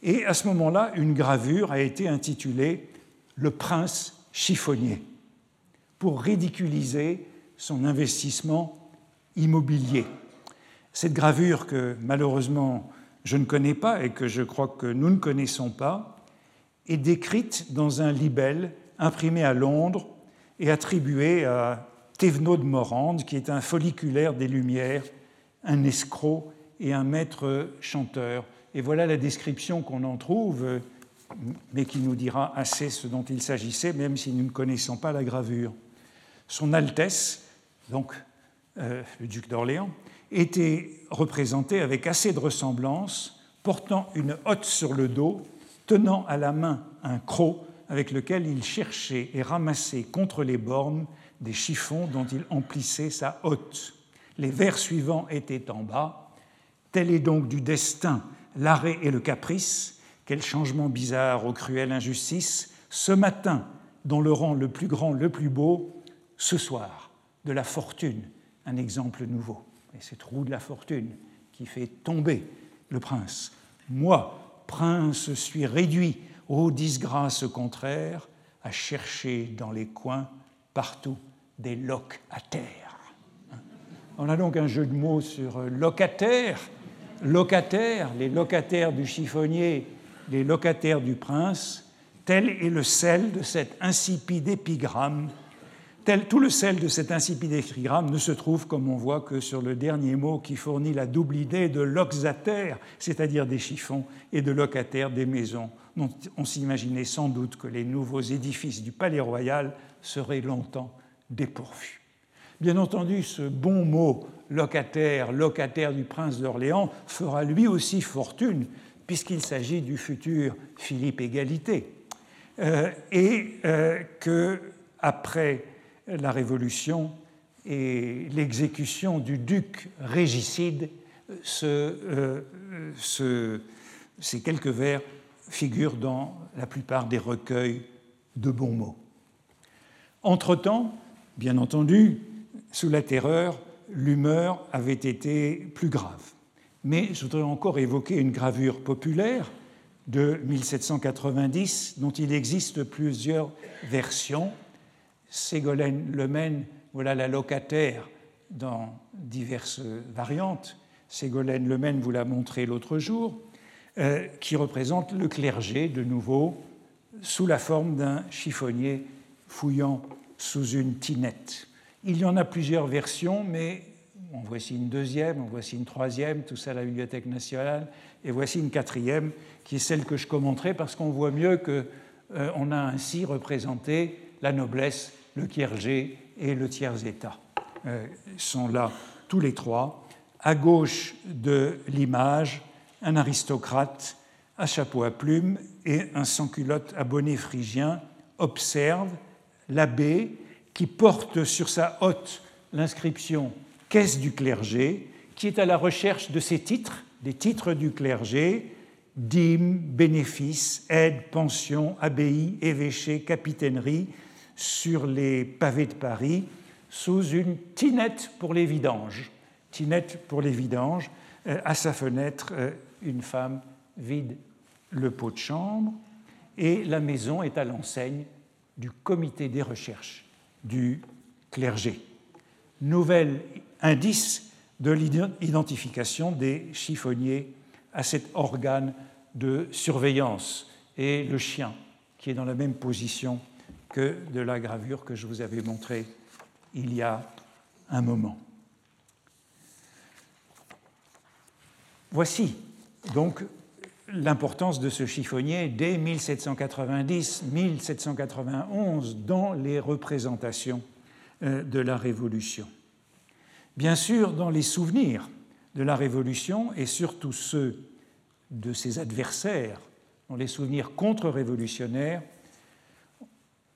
Et à ce moment-là, une gravure a été intitulée Le prince chiffonnier pour ridiculiser son investissement immobilier. Cette gravure que malheureusement je ne connais pas et que je crois que nous ne connaissons pas est décrite dans un libelle imprimé à Londres et attribué à Thévenot de Morande, qui est un folliculaire des Lumières, un escroc et un maître chanteur. Et voilà la description qu'on en trouve mais qui nous dira assez ce dont il s'agissait, même si nous ne connaissons pas la gravure. Son Altesse, donc euh, le duc d'Orléans, était représenté avec assez de ressemblance, portant une hotte sur le dos, tenant à la main un croc avec lequel il cherchait et ramassait contre les bornes des chiffons dont il emplissait sa hotte. Les vers suivants étaient en bas. Tel est donc du destin l'arrêt et le caprice, quel changement bizarre aux cruelles injustices. Ce matin, dans le rang le plus grand, le plus beau, ce soir, de la fortune, un exemple nouveau. Et c'est roue de la fortune qui fait tomber le prince. Moi, prince, suis réduit aux disgrâces contraires à chercher dans les coins partout des locataires. On a donc un jeu de mots sur locataire. Locataire, les locataires du chiffonnier les locataires du prince, tel est le sel de cet insipide épigramme, tout le sel de cet insipide écrigramme ne se trouve, comme on voit, que sur le dernier mot qui fournit la double idée de loxataire, c'est-à-dire des chiffons, et de locataire des maisons, dont on s'imaginait sans doute que les nouveaux édifices du palais royal seraient longtemps dépourvus. Bien entendu, ce bon mot locataire, locataire du prince d'Orléans, fera lui aussi fortune, puisqu'il s'agit du futur Philippe Égalité, euh, et euh, que après la Révolution et l'exécution du duc régicide, euh, ces quelques vers figurent dans la plupart des recueils de bons mots. Entre-temps, bien entendu, sous la terreur, l'humeur avait été plus grave. Mais je voudrais encore évoquer une gravure populaire de 1790 dont il existe plusieurs versions Ségolène Lemaine, voilà la locataire dans diverses variantes. Ségolène Lemaine vous l'a montré l'autre jour, euh, qui représente le clergé, de nouveau, sous la forme d'un chiffonnier fouillant sous une tinette. Il y en a plusieurs versions, mais en voici une deuxième, en voici une troisième, tout ça à la Bibliothèque nationale, et voici une quatrième, qui est celle que je commenterai parce qu'on voit mieux qu'on euh, a ainsi représenté la noblesse le clergé et le tiers-État euh, sont là tous les trois. À gauche de l'image, un aristocrate à chapeau à plumes et un sans-culotte à bonnet phrygien observe l'abbé qui porte sur sa hotte l'inscription Caisse du clergé, qui est à la recherche de ses titres, des titres du clergé, dîmes, bénéfices, aides, pensions, abbayes, évêchés, capitaineries, sur les pavés de Paris sous une tinette pour les vidanges. Tinette pour les vidanges. Euh, à sa fenêtre, euh, une femme vide le pot de chambre et la maison est à l'enseigne du comité des recherches du clergé. Nouvel indice de l'identification des chiffonniers à cet organe de surveillance et le chien qui est dans la même position que de la gravure que je vous avais montrée il y a un moment. Voici donc l'importance de ce chiffonnier dès 1790-1791 dans les représentations euh, de la Révolution. Bien sûr, dans les souvenirs de la Révolution et surtout ceux de ses adversaires, dans les souvenirs contre-révolutionnaires,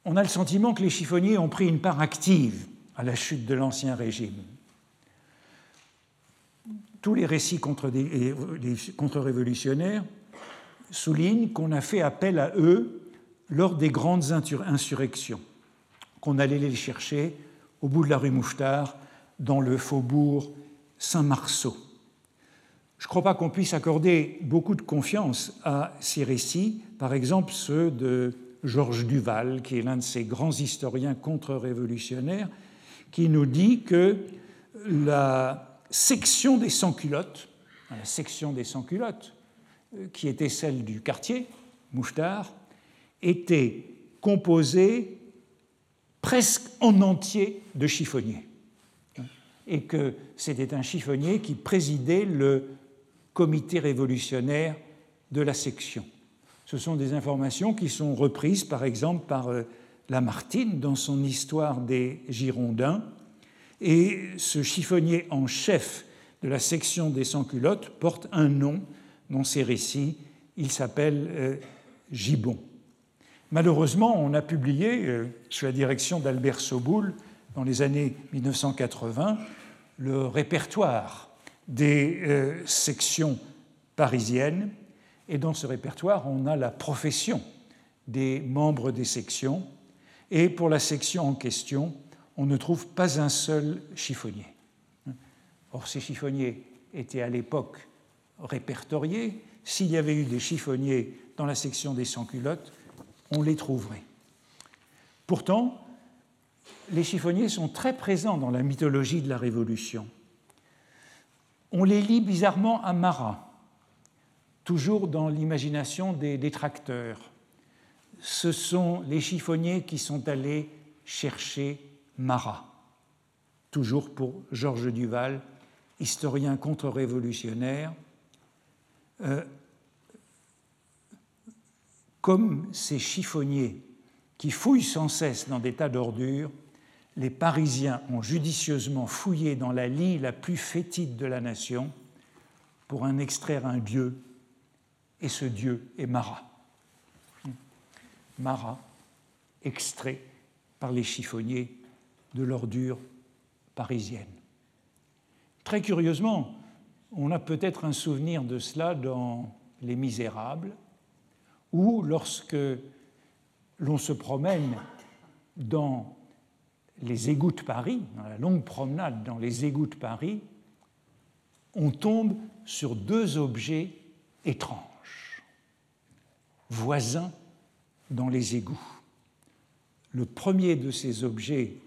on a le sentiment que les chiffonniers ont pris une part active à la chute de l'Ancien Régime. Tous les récits contre-révolutionnaires soulignent qu'on a fait appel à eux lors des grandes insurrections, qu'on allait les chercher au bout de la rue Mouffetard, dans le faubourg Saint-Marceau. Je ne crois pas qu'on puisse accorder beaucoup de confiance à ces récits, par exemple ceux de Georges Duval, qui est l'un de ces grands historiens contre-révolutionnaires, qui nous dit que la section des sans-culottes, la section des sans-culottes, qui était celle du quartier, Mouffetard, était composée presque en entier de chiffonniers. Et que c'était un chiffonnier qui présidait le comité révolutionnaire de la section. Ce sont des informations qui sont reprises, par exemple, par euh, Lamartine dans son Histoire des Girondins. Et ce chiffonnier en chef de la section des sans-culottes porte un nom dans ses récits. Il s'appelle euh, Gibbon. Malheureusement, on a publié, euh, sous la direction d'Albert Soboul, dans les années 1980, le répertoire des sections parisiennes et dans ce répertoire, on a la profession des membres des sections. Et pour la section en question, on ne trouve pas un seul chiffonnier. Or, ces chiffonniers étaient à l'époque répertoriés. S'il y avait eu des chiffonniers dans la section des sans-culottes, on les trouverait. Pourtant, les chiffonniers sont très présents dans la mythologie de la Révolution. On les lit bizarrement à Marat, toujours dans l'imagination des détracteurs. Ce sont les chiffonniers qui sont allés chercher Marat, toujours pour Georges Duval, historien contre-révolutionnaire, euh, comme ces chiffonniers qui fouillent sans cesse dans des tas d'ordures, les Parisiens ont judicieusement fouillé dans la lie la plus fétide de la nation pour en extraire un dieu, et ce dieu est Marat. Marat, extrait par les chiffonniers de l'ordure parisienne. Très curieusement, on a peut-être un souvenir de cela dans Les Misérables, où lorsque l'on se promène dans les égouts de Paris, dans la longue promenade dans les égouts de Paris, on tombe sur deux objets étranges, voisins dans les égouts. Le premier de ces objets,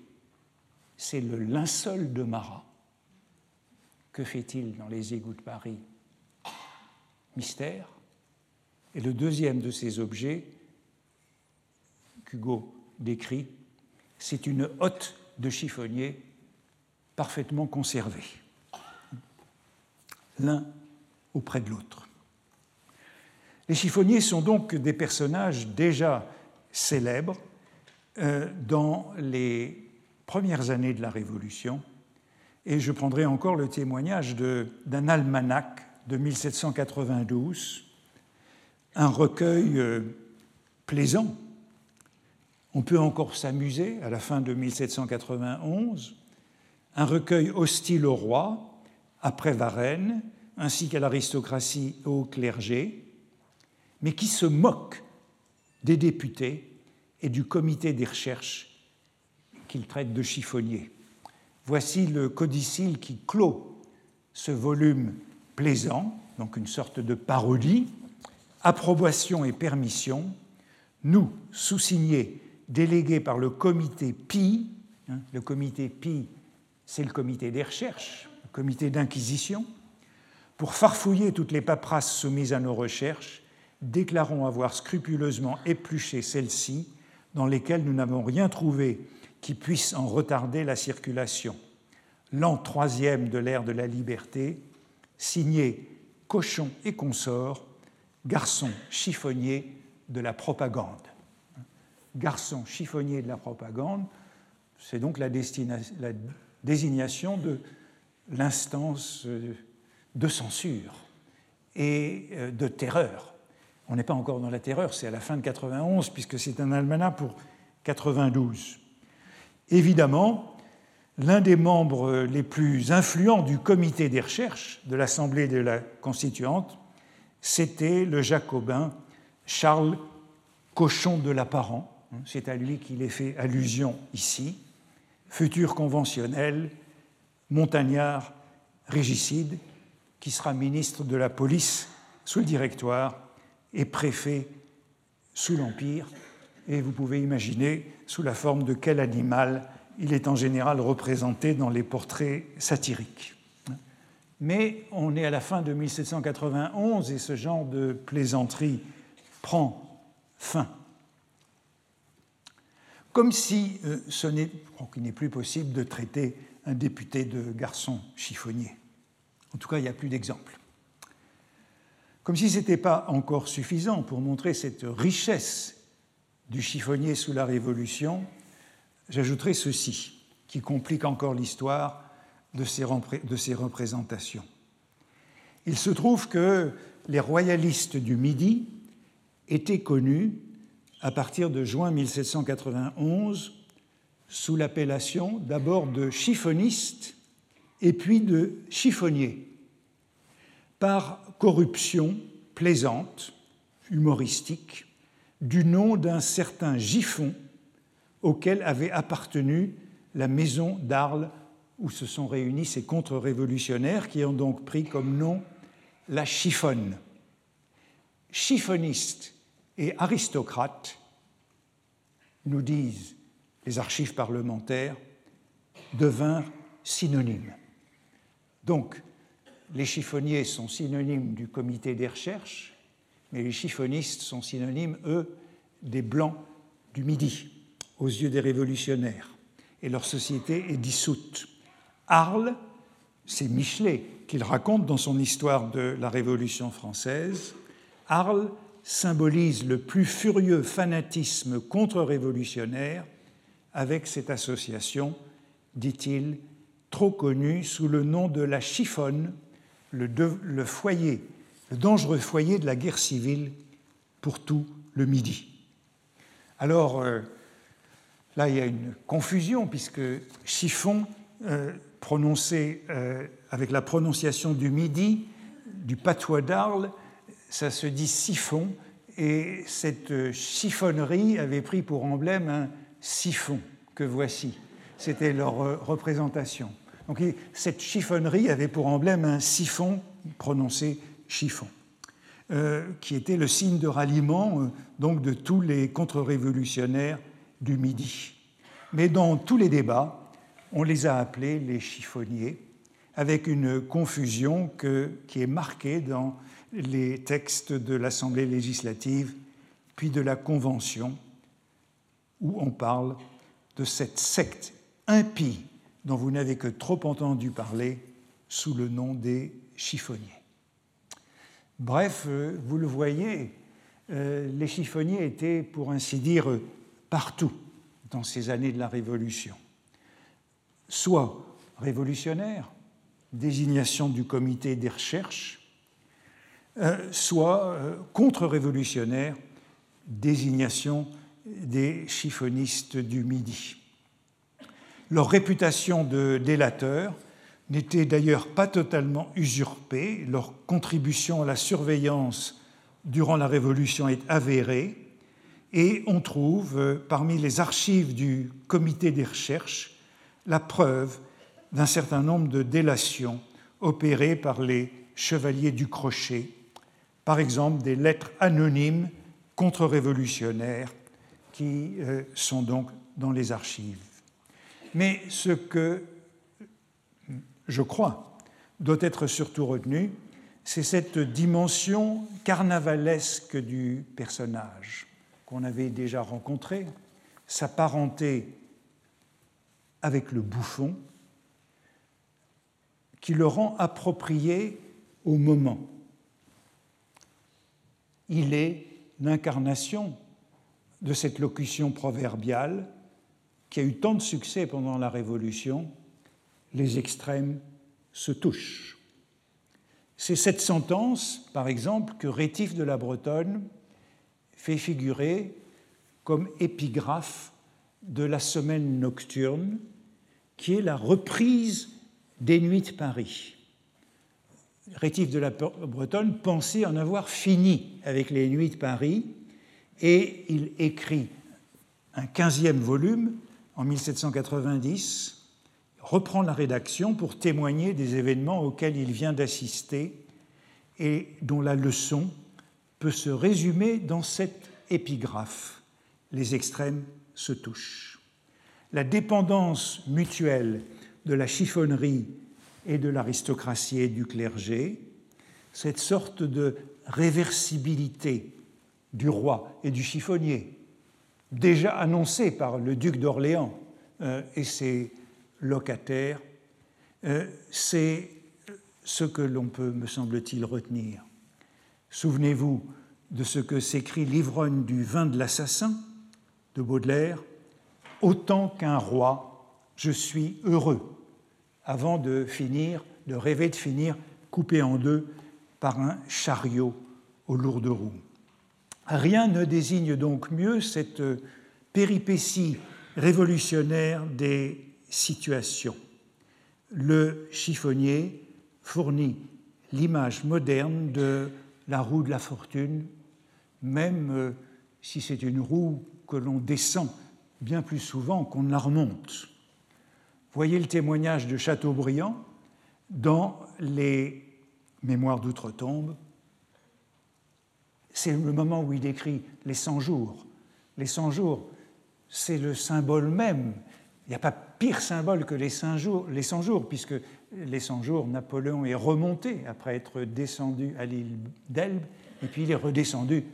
c'est le linceul de Marat. Que fait-il dans les égouts de Paris? Mystère. Et le deuxième de ces objets, qu'Hugo décrit, c'est une hotte de chiffonnier parfaitement conservée, l'un auprès de l'autre. Les chiffonniers sont donc des personnages déjà célèbres euh, dans les premières années de la Révolution, et je prendrai encore le témoignage d'un almanach de 1792, un recueil euh, plaisant on peut encore s'amuser à la fin de 1791, un recueil hostile au roi, après Varennes, ainsi qu'à l'aristocratie et au clergé, mais qui se moque des députés et du comité des recherches qu'il traite de chiffonniers. Voici le codicile qui clôt ce volume plaisant, donc une sorte de parodie, approbation et permission, nous, sous-signés délégué par le comité PI. Hein, le comité PI, c'est le comité des recherches, le comité d'inquisition. Pour farfouiller toutes les paperasses soumises à nos recherches, déclarons avoir scrupuleusement épluché celles-ci, dans lesquelles nous n'avons rien trouvé qui puisse en retarder la circulation. L'an troisième de l'ère de la liberté, signé Cochon et consorts, garçon chiffonnier de la propagande garçon chiffonnier de la propagande, c'est donc la, désignation de l'instance euh, de censure et euh, de terreur. On n'est pas encore dans la terreur, c'est à la fin de 91, puisque c'est un almanach pour 92. Évidemment, l'un des membres les plus influents du comité des recherches de l'Assemblée de la Constituante, c'était le jacobin Charles Cochon de l'Apparent, c'est à lui qu'il est fait allusion ici, futur conventionnel, montagnard, régicide, qui sera ministre de la police sous le directoire et préfet sous l'Empire. Et vous pouvez imaginer sous la forme de quel animal il est en général représenté dans les portraits satiriques. Mais on est à la fin de 1791 et ce genre de plaisanterie prend fin comme si euh, ce n'est, qu'il n'est plus possible de traiter un député de garçon chiffonnier. En tout cas, il n'y a plus d'exemples. Comme si ce n'était pas encore suffisant pour montrer cette richesse du chiffonnier sous la Révolution, j'ajouterai ceci, qui complique encore l'histoire de ces, représentations. Il se trouve que les royalistes du Midi étaient connus à partir de juin 1791 sous l'appellation d'abord de chiffoniste et puis de chiffonnier, par corruption plaisante, humoristique, du nom d'un certain Giffon auquel avait appartenu la maison d'Arles où se sont réunis ces contre-révolutionnaires qui ont donc pris comme nom la chiffonne. Chiffoniste et aristocrate, nous disent les archives parlementaires, devinrent synonymes. Donc, les chiffonniers sont synonymes du comité des recherches, mais les chiffonistes sont synonymes, eux, des blancs du Midi, aux yeux des révolutionnaires. et leur société est dissoute. Arles, c'est Michelet qu'il raconte dans son histoire de la Révolution française. Arles symbolise le plus furieux fanatisme contre-révolutionnaire avec cette association, dit-il, trop connue sous le nom de la chiffonne, le, le foyer, le dangereux foyer de la guerre civile pour tout le Midi. Alors, euh, là, il y a une confusion, puisque chiffon, euh, prononcé euh, avec la prononciation du Midi, du patois d'Arles, ça se dit siphon, et cette chiffonnerie avait pris pour emblème un siphon que voici. C'était leur représentation. Donc cette chiffonnerie avait pour emblème un siphon prononcé chiffon. Euh, qui était le signe de ralliement euh, donc de tous les contre-révolutionnaires du Midi. Mais dans tous les débats, on les a appelés les chiffonniers, avec une confusion qui est marquée dans les textes de l'Assemblée législative, puis de la Convention, où on parle de cette secte impie dont vous n'avez que trop entendu parler sous le nom des chiffonniers. Bref, euh, vous le voyez, euh, les chiffonniers étaient, pour ainsi dire, partout dans ces années de la Révolution. Soit révolutionnaires, désignation du comité des recherches, euh, soit contre-révolutionnaires, désignation des chiffonistes du Midi. Leur réputation de délateurs n'était d'ailleurs pas totalement usurpée. Leur contribution à la surveillance durant la Révolution est avérée et on trouve euh, parmi les archives du comité des recherches la preuve d'un certain nombre de délations opérées par les chevaliers du crochet, par exemple des lettres anonymes contre-révolutionnaires qui euh, sont donc dans les archives. Mais ce que je crois, doit être surtout retenu, c'est cette dimension carnavalesque du personnage qu'on avait déjà rencontré, sa parenté avec le bouffon, qui le rend approprié au moment. Il est l'incarnation de cette locution proverbiale qui a eu tant de succès pendant la Révolution les extrêmes se touchent. C'est cette sentence, par exemple, que Rétif de la Bretonne fait figurer comme épigraphe de la semaine nocturne, qui est la reprise des Nuits de Paris. Rétif de la Bretonne pensait en avoir fini avec les Nuits de Paris et il écrit un quinzième volume en 1790 reprend la rédaction pour témoigner des événements auxquels il vient d'assister et dont la leçon peut se résumer dans cette épigraphe. Les extrêmes se touchent. La dépendance mutuelle de la chiffonnerie et de l'aristocratie et du clergé, cette sorte de réversibilité du roi et du chiffonnier, déjà annoncée par le duc d'Orléans euh, et ses locataire, euh, c'est ce que l'on peut, me semble-t-il, retenir. Souvenez-vous de ce que s'écrit l'ivrogne du vin de l'assassin de Baudelaire Autant qu'un roi, je suis heureux, avant de finir, de rêver de finir coupé en deux par un chariot aux lourdes roues. Rien ne désigne donc mieux cette péripétie révolutionnaire des situation. Le chiffonnier fournit l'image moderne de la roue de la fortune, même euh, si c'est une roue que l'on descend bien plus souvent qu'on ne la remonte. Voyez le témoignage de Chateaubriand dans les Mémoires d'outre-tombe. C'est le moment où il décrit les 100 jours. Les 100 jours, c'est le symbole même. Il n'y a pas pire symbole que les 100 jours, les 100 jours puisque les 100 jours, Napoléon est remonté après être descendu à l'île d'Elbe, et puis il est redescendu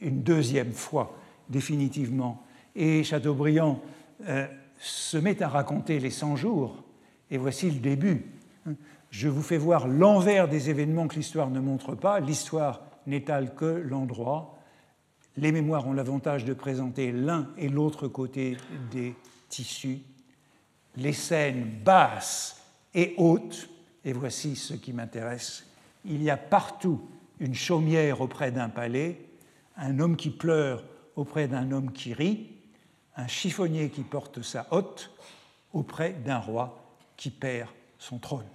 une deuxième fois, définitivement. Et Chateaubriand euh, se met à raconter les 100 jours, et voici le début. Je vous fais voir l'envers des événements que l'histoire ne montre pas. L'histoire n'étale que l'endroit. Les mémoires ont l'avantage de présenter l'un et l'autre côté des tissus. Les scènes basses et hautes, et voici ce qui m'intéresse. Il y a partout une chaumière auprès d'un palais, un homme qui pleure auprès d'un homme qui rit, un chiffonnier qui porte sa hotte auprès d'un roi qui perd son trône.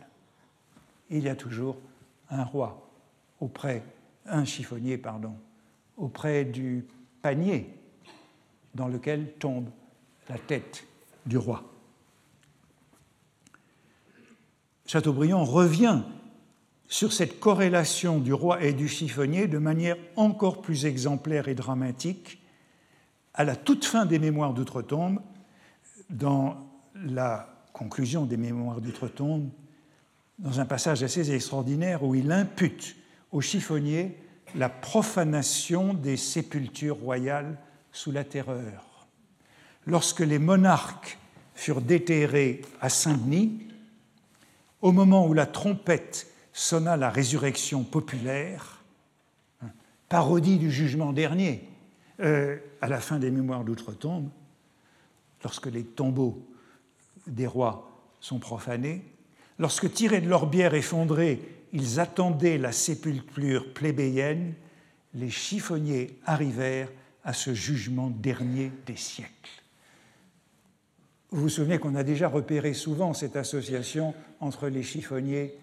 Il y a toujours un roi auprès, un chiffonnier, pardon, auprès du panier dans lequel tombe la tête du roi. Chateaubriand revient sur cette corrélation du roi et du chiffonnier de manière encore plus exemplaire et dramatique à la toute fin des Mémoires d'outre-tombe, dans la conclusion des Mémoires d'outre-tombe, dans un passage assez extraordinaire où il impute au chiffonnier la profanation des sépultures royales sous la terreur. Lorsque les monarques furent déterrés à Saint-Denis, au moment où la trompette sonna la résurrection populaire, hein, parodie du jugement dernier, euh, à la fin des Mémoires d'outre-tombe, lorsque les tombeaux des rois sont profanés, lorsque tirés de leur bière effondrée, ils attendaient la sépulture plébéienne, les chiffonniers arrivèrent à ce jugement dernier des siècles. Vous vous souvenez qu'on a déjà repéré souvent cette association entre les chiffonniers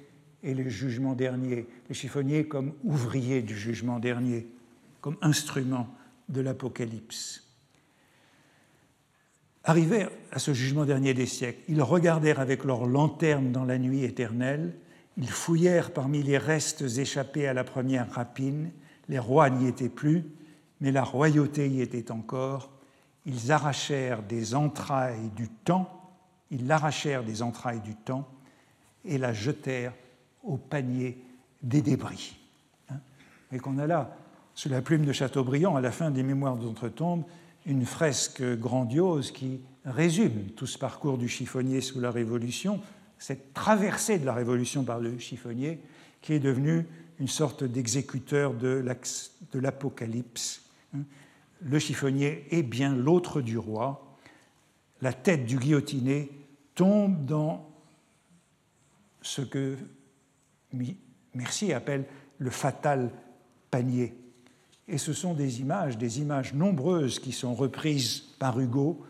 et le jugement dernier, les chiffonniers comme ouvriers du jugement dernier, comme instruments de l'Apocalypse. Arrivés à ce jugement dernier des siècles, ils regardèrent avec leurs lanternes dans la nuit éternelle, ils fouillèrent parmi les restes échappés à la première rapine, les rois n'y étaient plus, mais la royauté y était encore, ils arrachèrent des entrailles du temps, ils l'arrachèrent des entrailles du temps et la jetèrent au panier des débris. Hein? Et qu'on a là sous la plume de Chateaubriand, à la fin des Mémoires d'Outre-Tombe, une fresque grandiose qui résume tout ce parcours du chiffonnier sous la Révolution, cette traversée de la Révolution par le chiffonnier, qui est devenu une sorte d'exécuteur de l'Apocalypse. Le chiffonnier est bien l'autre du roi. La tête du guillotiné tombe dans ce que Mercier appelle le fatal panier. Et ce sont des images, des images nombreuses qui sont reprises par Hugo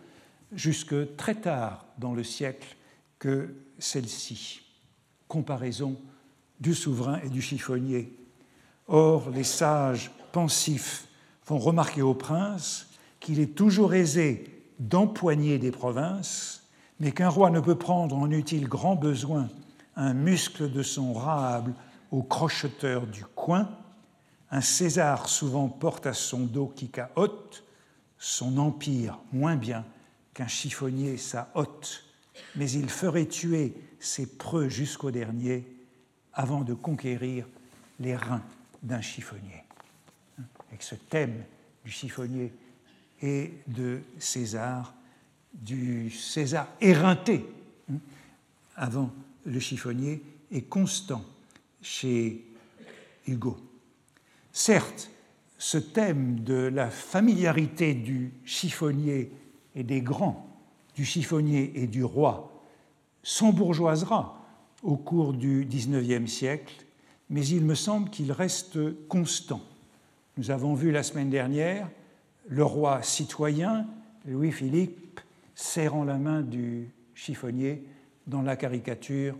jusque très tard dans le siècle que celle-ci. Comparaison du souverain et du chiffonnier. Or, les sages pensifs font remarquer au prince qu'il est toujours aisé d'empoigner des provinces, mais qu'un roi ne peut prendre en utile grand besoin un muscle de son rable au crocheteur du coin, un César souvent porte à son dos qui haute, son empire moins bien qu'un chiffonnier sa hotte, mais il ferait tuer ses preux jusqu'au dernier avant de conquérir les reins d'un chiffonnier. Avec ce thème du chiffonnier et de César, du César éreinté hein, avant le chiffonnier, est constant chez Hugo. Certes, ce thème de la familiarité du chiffonnier et des grands, du chiffonnier et du roi, s'embourgeoisera au cours du XIXe siècle, mais il me semble qu'il reste constant. Nous avons vu la semaine dernière le roi citoyen, Louis-Philippe, serrant la main du chiffonnier dans la caricature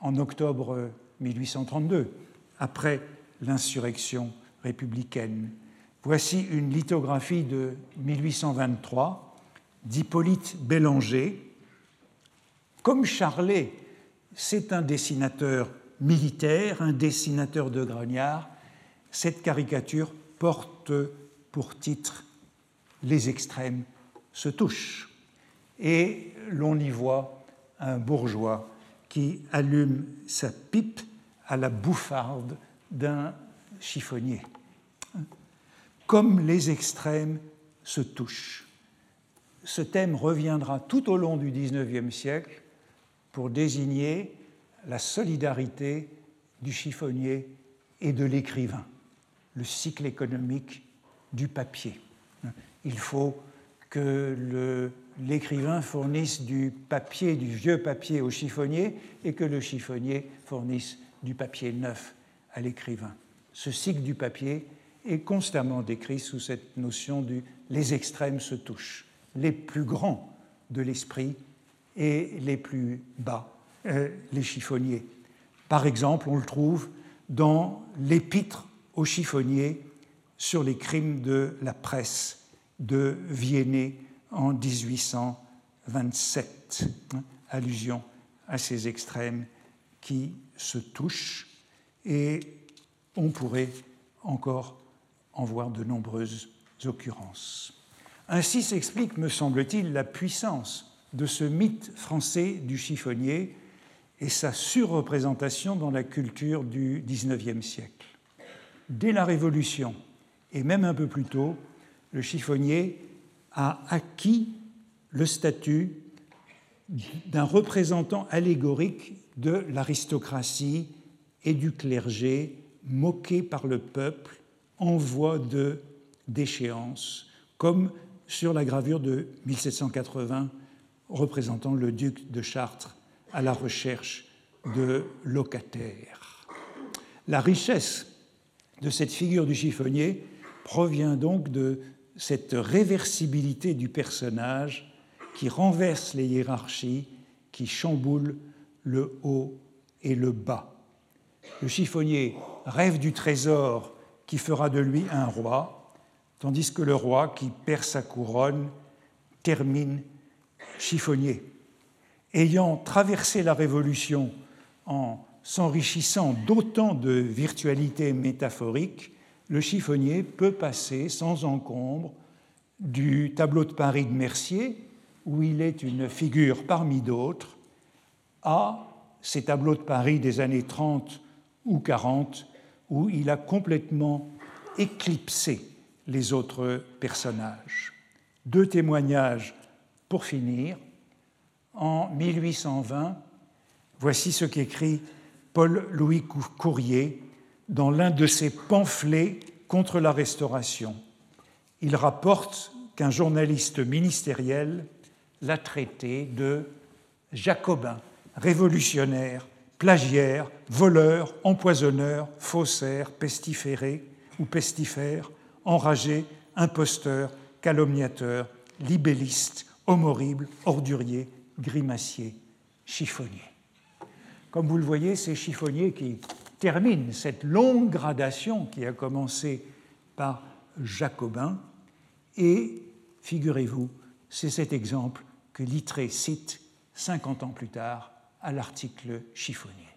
en octobre 1832, après l'insurrection républicaine. Voici une lithographie de 1823 d'Hippolyte Bélanger. Comme Charlet, c'est un dessinateur militaire, un dessinateur de grognard, cette caricature porte pour titre Les extrêmes se touchent. Et l'on y voit un bourgeois qui allume sa pipe à la bouffarde d'un chiffonnier. Comme les extrêmes se touchent. ce thème reviendra tout au long du XIXe siècle pour désigner la solidarité du chiffonnier et de l'écrivain, le cycle économique du papier. Il faut que l'écrivain fournisse du papier, du vieux papier au chiffonnier et que le chiffonnier fournisse du papier neuf à l'écrivain. Ce cycle du papier est constamment décrit sous cette notion du les extrêmes se touchent, les plus grands de l'esprit et les plus bas, euh, les chiffonniers. Par exemple, on le trouve dans l'épître aux chiffonniers sur les crimes de la presse de Viennet en 1827, hein, allusion à ces extrêmes qui se touchent, et on pourrait encore en voir de nombreuses occurrences. Ainsi s'explique, me semble-t-il, la puissance de ce mythe français du chiffonnier et sa surreprésentation dans la culture du XIXe siècle. Dès la Révolution, et même un peu plus tôt, le chiffonnier a acquis le statut d'un représentant allégorique de l'aristocratie et du clergé moqué par le peuple en voie de déchéance, comme sur la gravure de 1780 représentant le duc de Chartres à la recherche de locataires. La richesse de cette figure du chiffonnier provient donc de cette réversibilité du personnage qui renverse les hiérarchies, qui chamboule le haut et le bas. Le chiffonnier rêve du trésor qui fera de lui un roi, tandis que le roi qui perd sa couronne termine chiffonnier. Ayant traversé la Révolution en s'enrichissant d'autant de virtualité métaphorique, le chiffonnier peut passer sans encombre du tableau de Paris de Mercier, où il est une figure parmi d'autres, à ces tableaux de Paris des années 30 ou 40, où il a complètement éclipsé les autres personnages. Deux témoignages pour finir. En 1820, voici ce qu'écrit Paul-Louis Courrier dans l'un de ses pamphlets contre la Restauration. Il rapporte qu'un journaliste ministériel l'a traité de jacobin, révolutionnaire, plagiaire, voleur, empoisonneur, faussaire, pestiféré ou pestifère, enragé, imposteur, calomniateur, libelliste, homme horrible, ordurier, grimacier, chiffonnier. Comme vous le voyez, ces chiffonniers qui termine cette longue gradation qui a commencé par Jacobin. Et figurez-vous, c'est cet exemple que Littré cite 50 ans plus tard à l'article chiffonnier.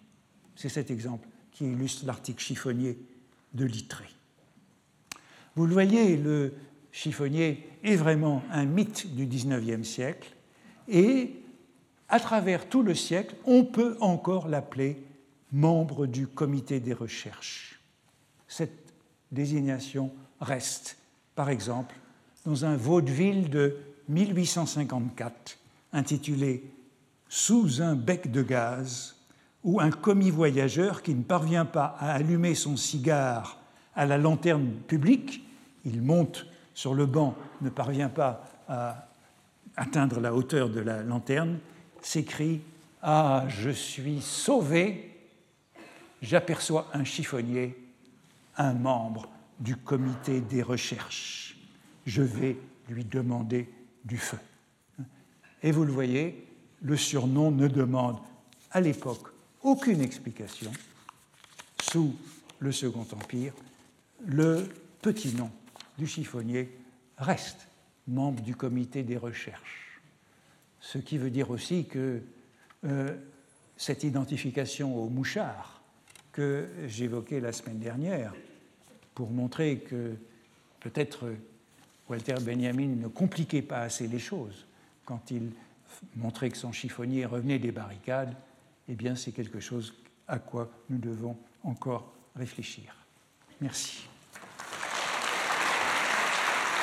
C'est cet exemple qui illustre l'article chiffonnier de Littré. Vous le voyez, le chiffonnier est vraiment un mythe du XIXe siècle à travers tout le siècle, on peut encore l'appeler membre du comité des recherches. Cette désignation reste, par exemple, dans un vaudeville de 1854 intitulé Sous un bec de gaz, où un commis voyageur qui ne parvient pas à allumer son cigare à la lanterne publique, il monte sur le banc, ne parvient pas à atteindre la hauteur de la lanterne, s'écrie Ah, je suis sauvé j'aperçois un chiffonnier, un membre du comité des recherches. Je vais lui demander du feu. Et vous le voyez, le surnom ne demande à l'époque aucune explication. Sous le Second Empire, le petit nom du chiffonnier reste membre du comité des recherches. Ce qui veut dire aussi que euh, cette identification au mouchard que j'évoquais la semaine dernière pour montrer que peut-être Walter Benjamin ne compliquait pas assez les choses quand il montrait que son chiffonnier revenait des barricades, eh bien c'est quelque chose à quoi nous devons encore réfléchir. Merci.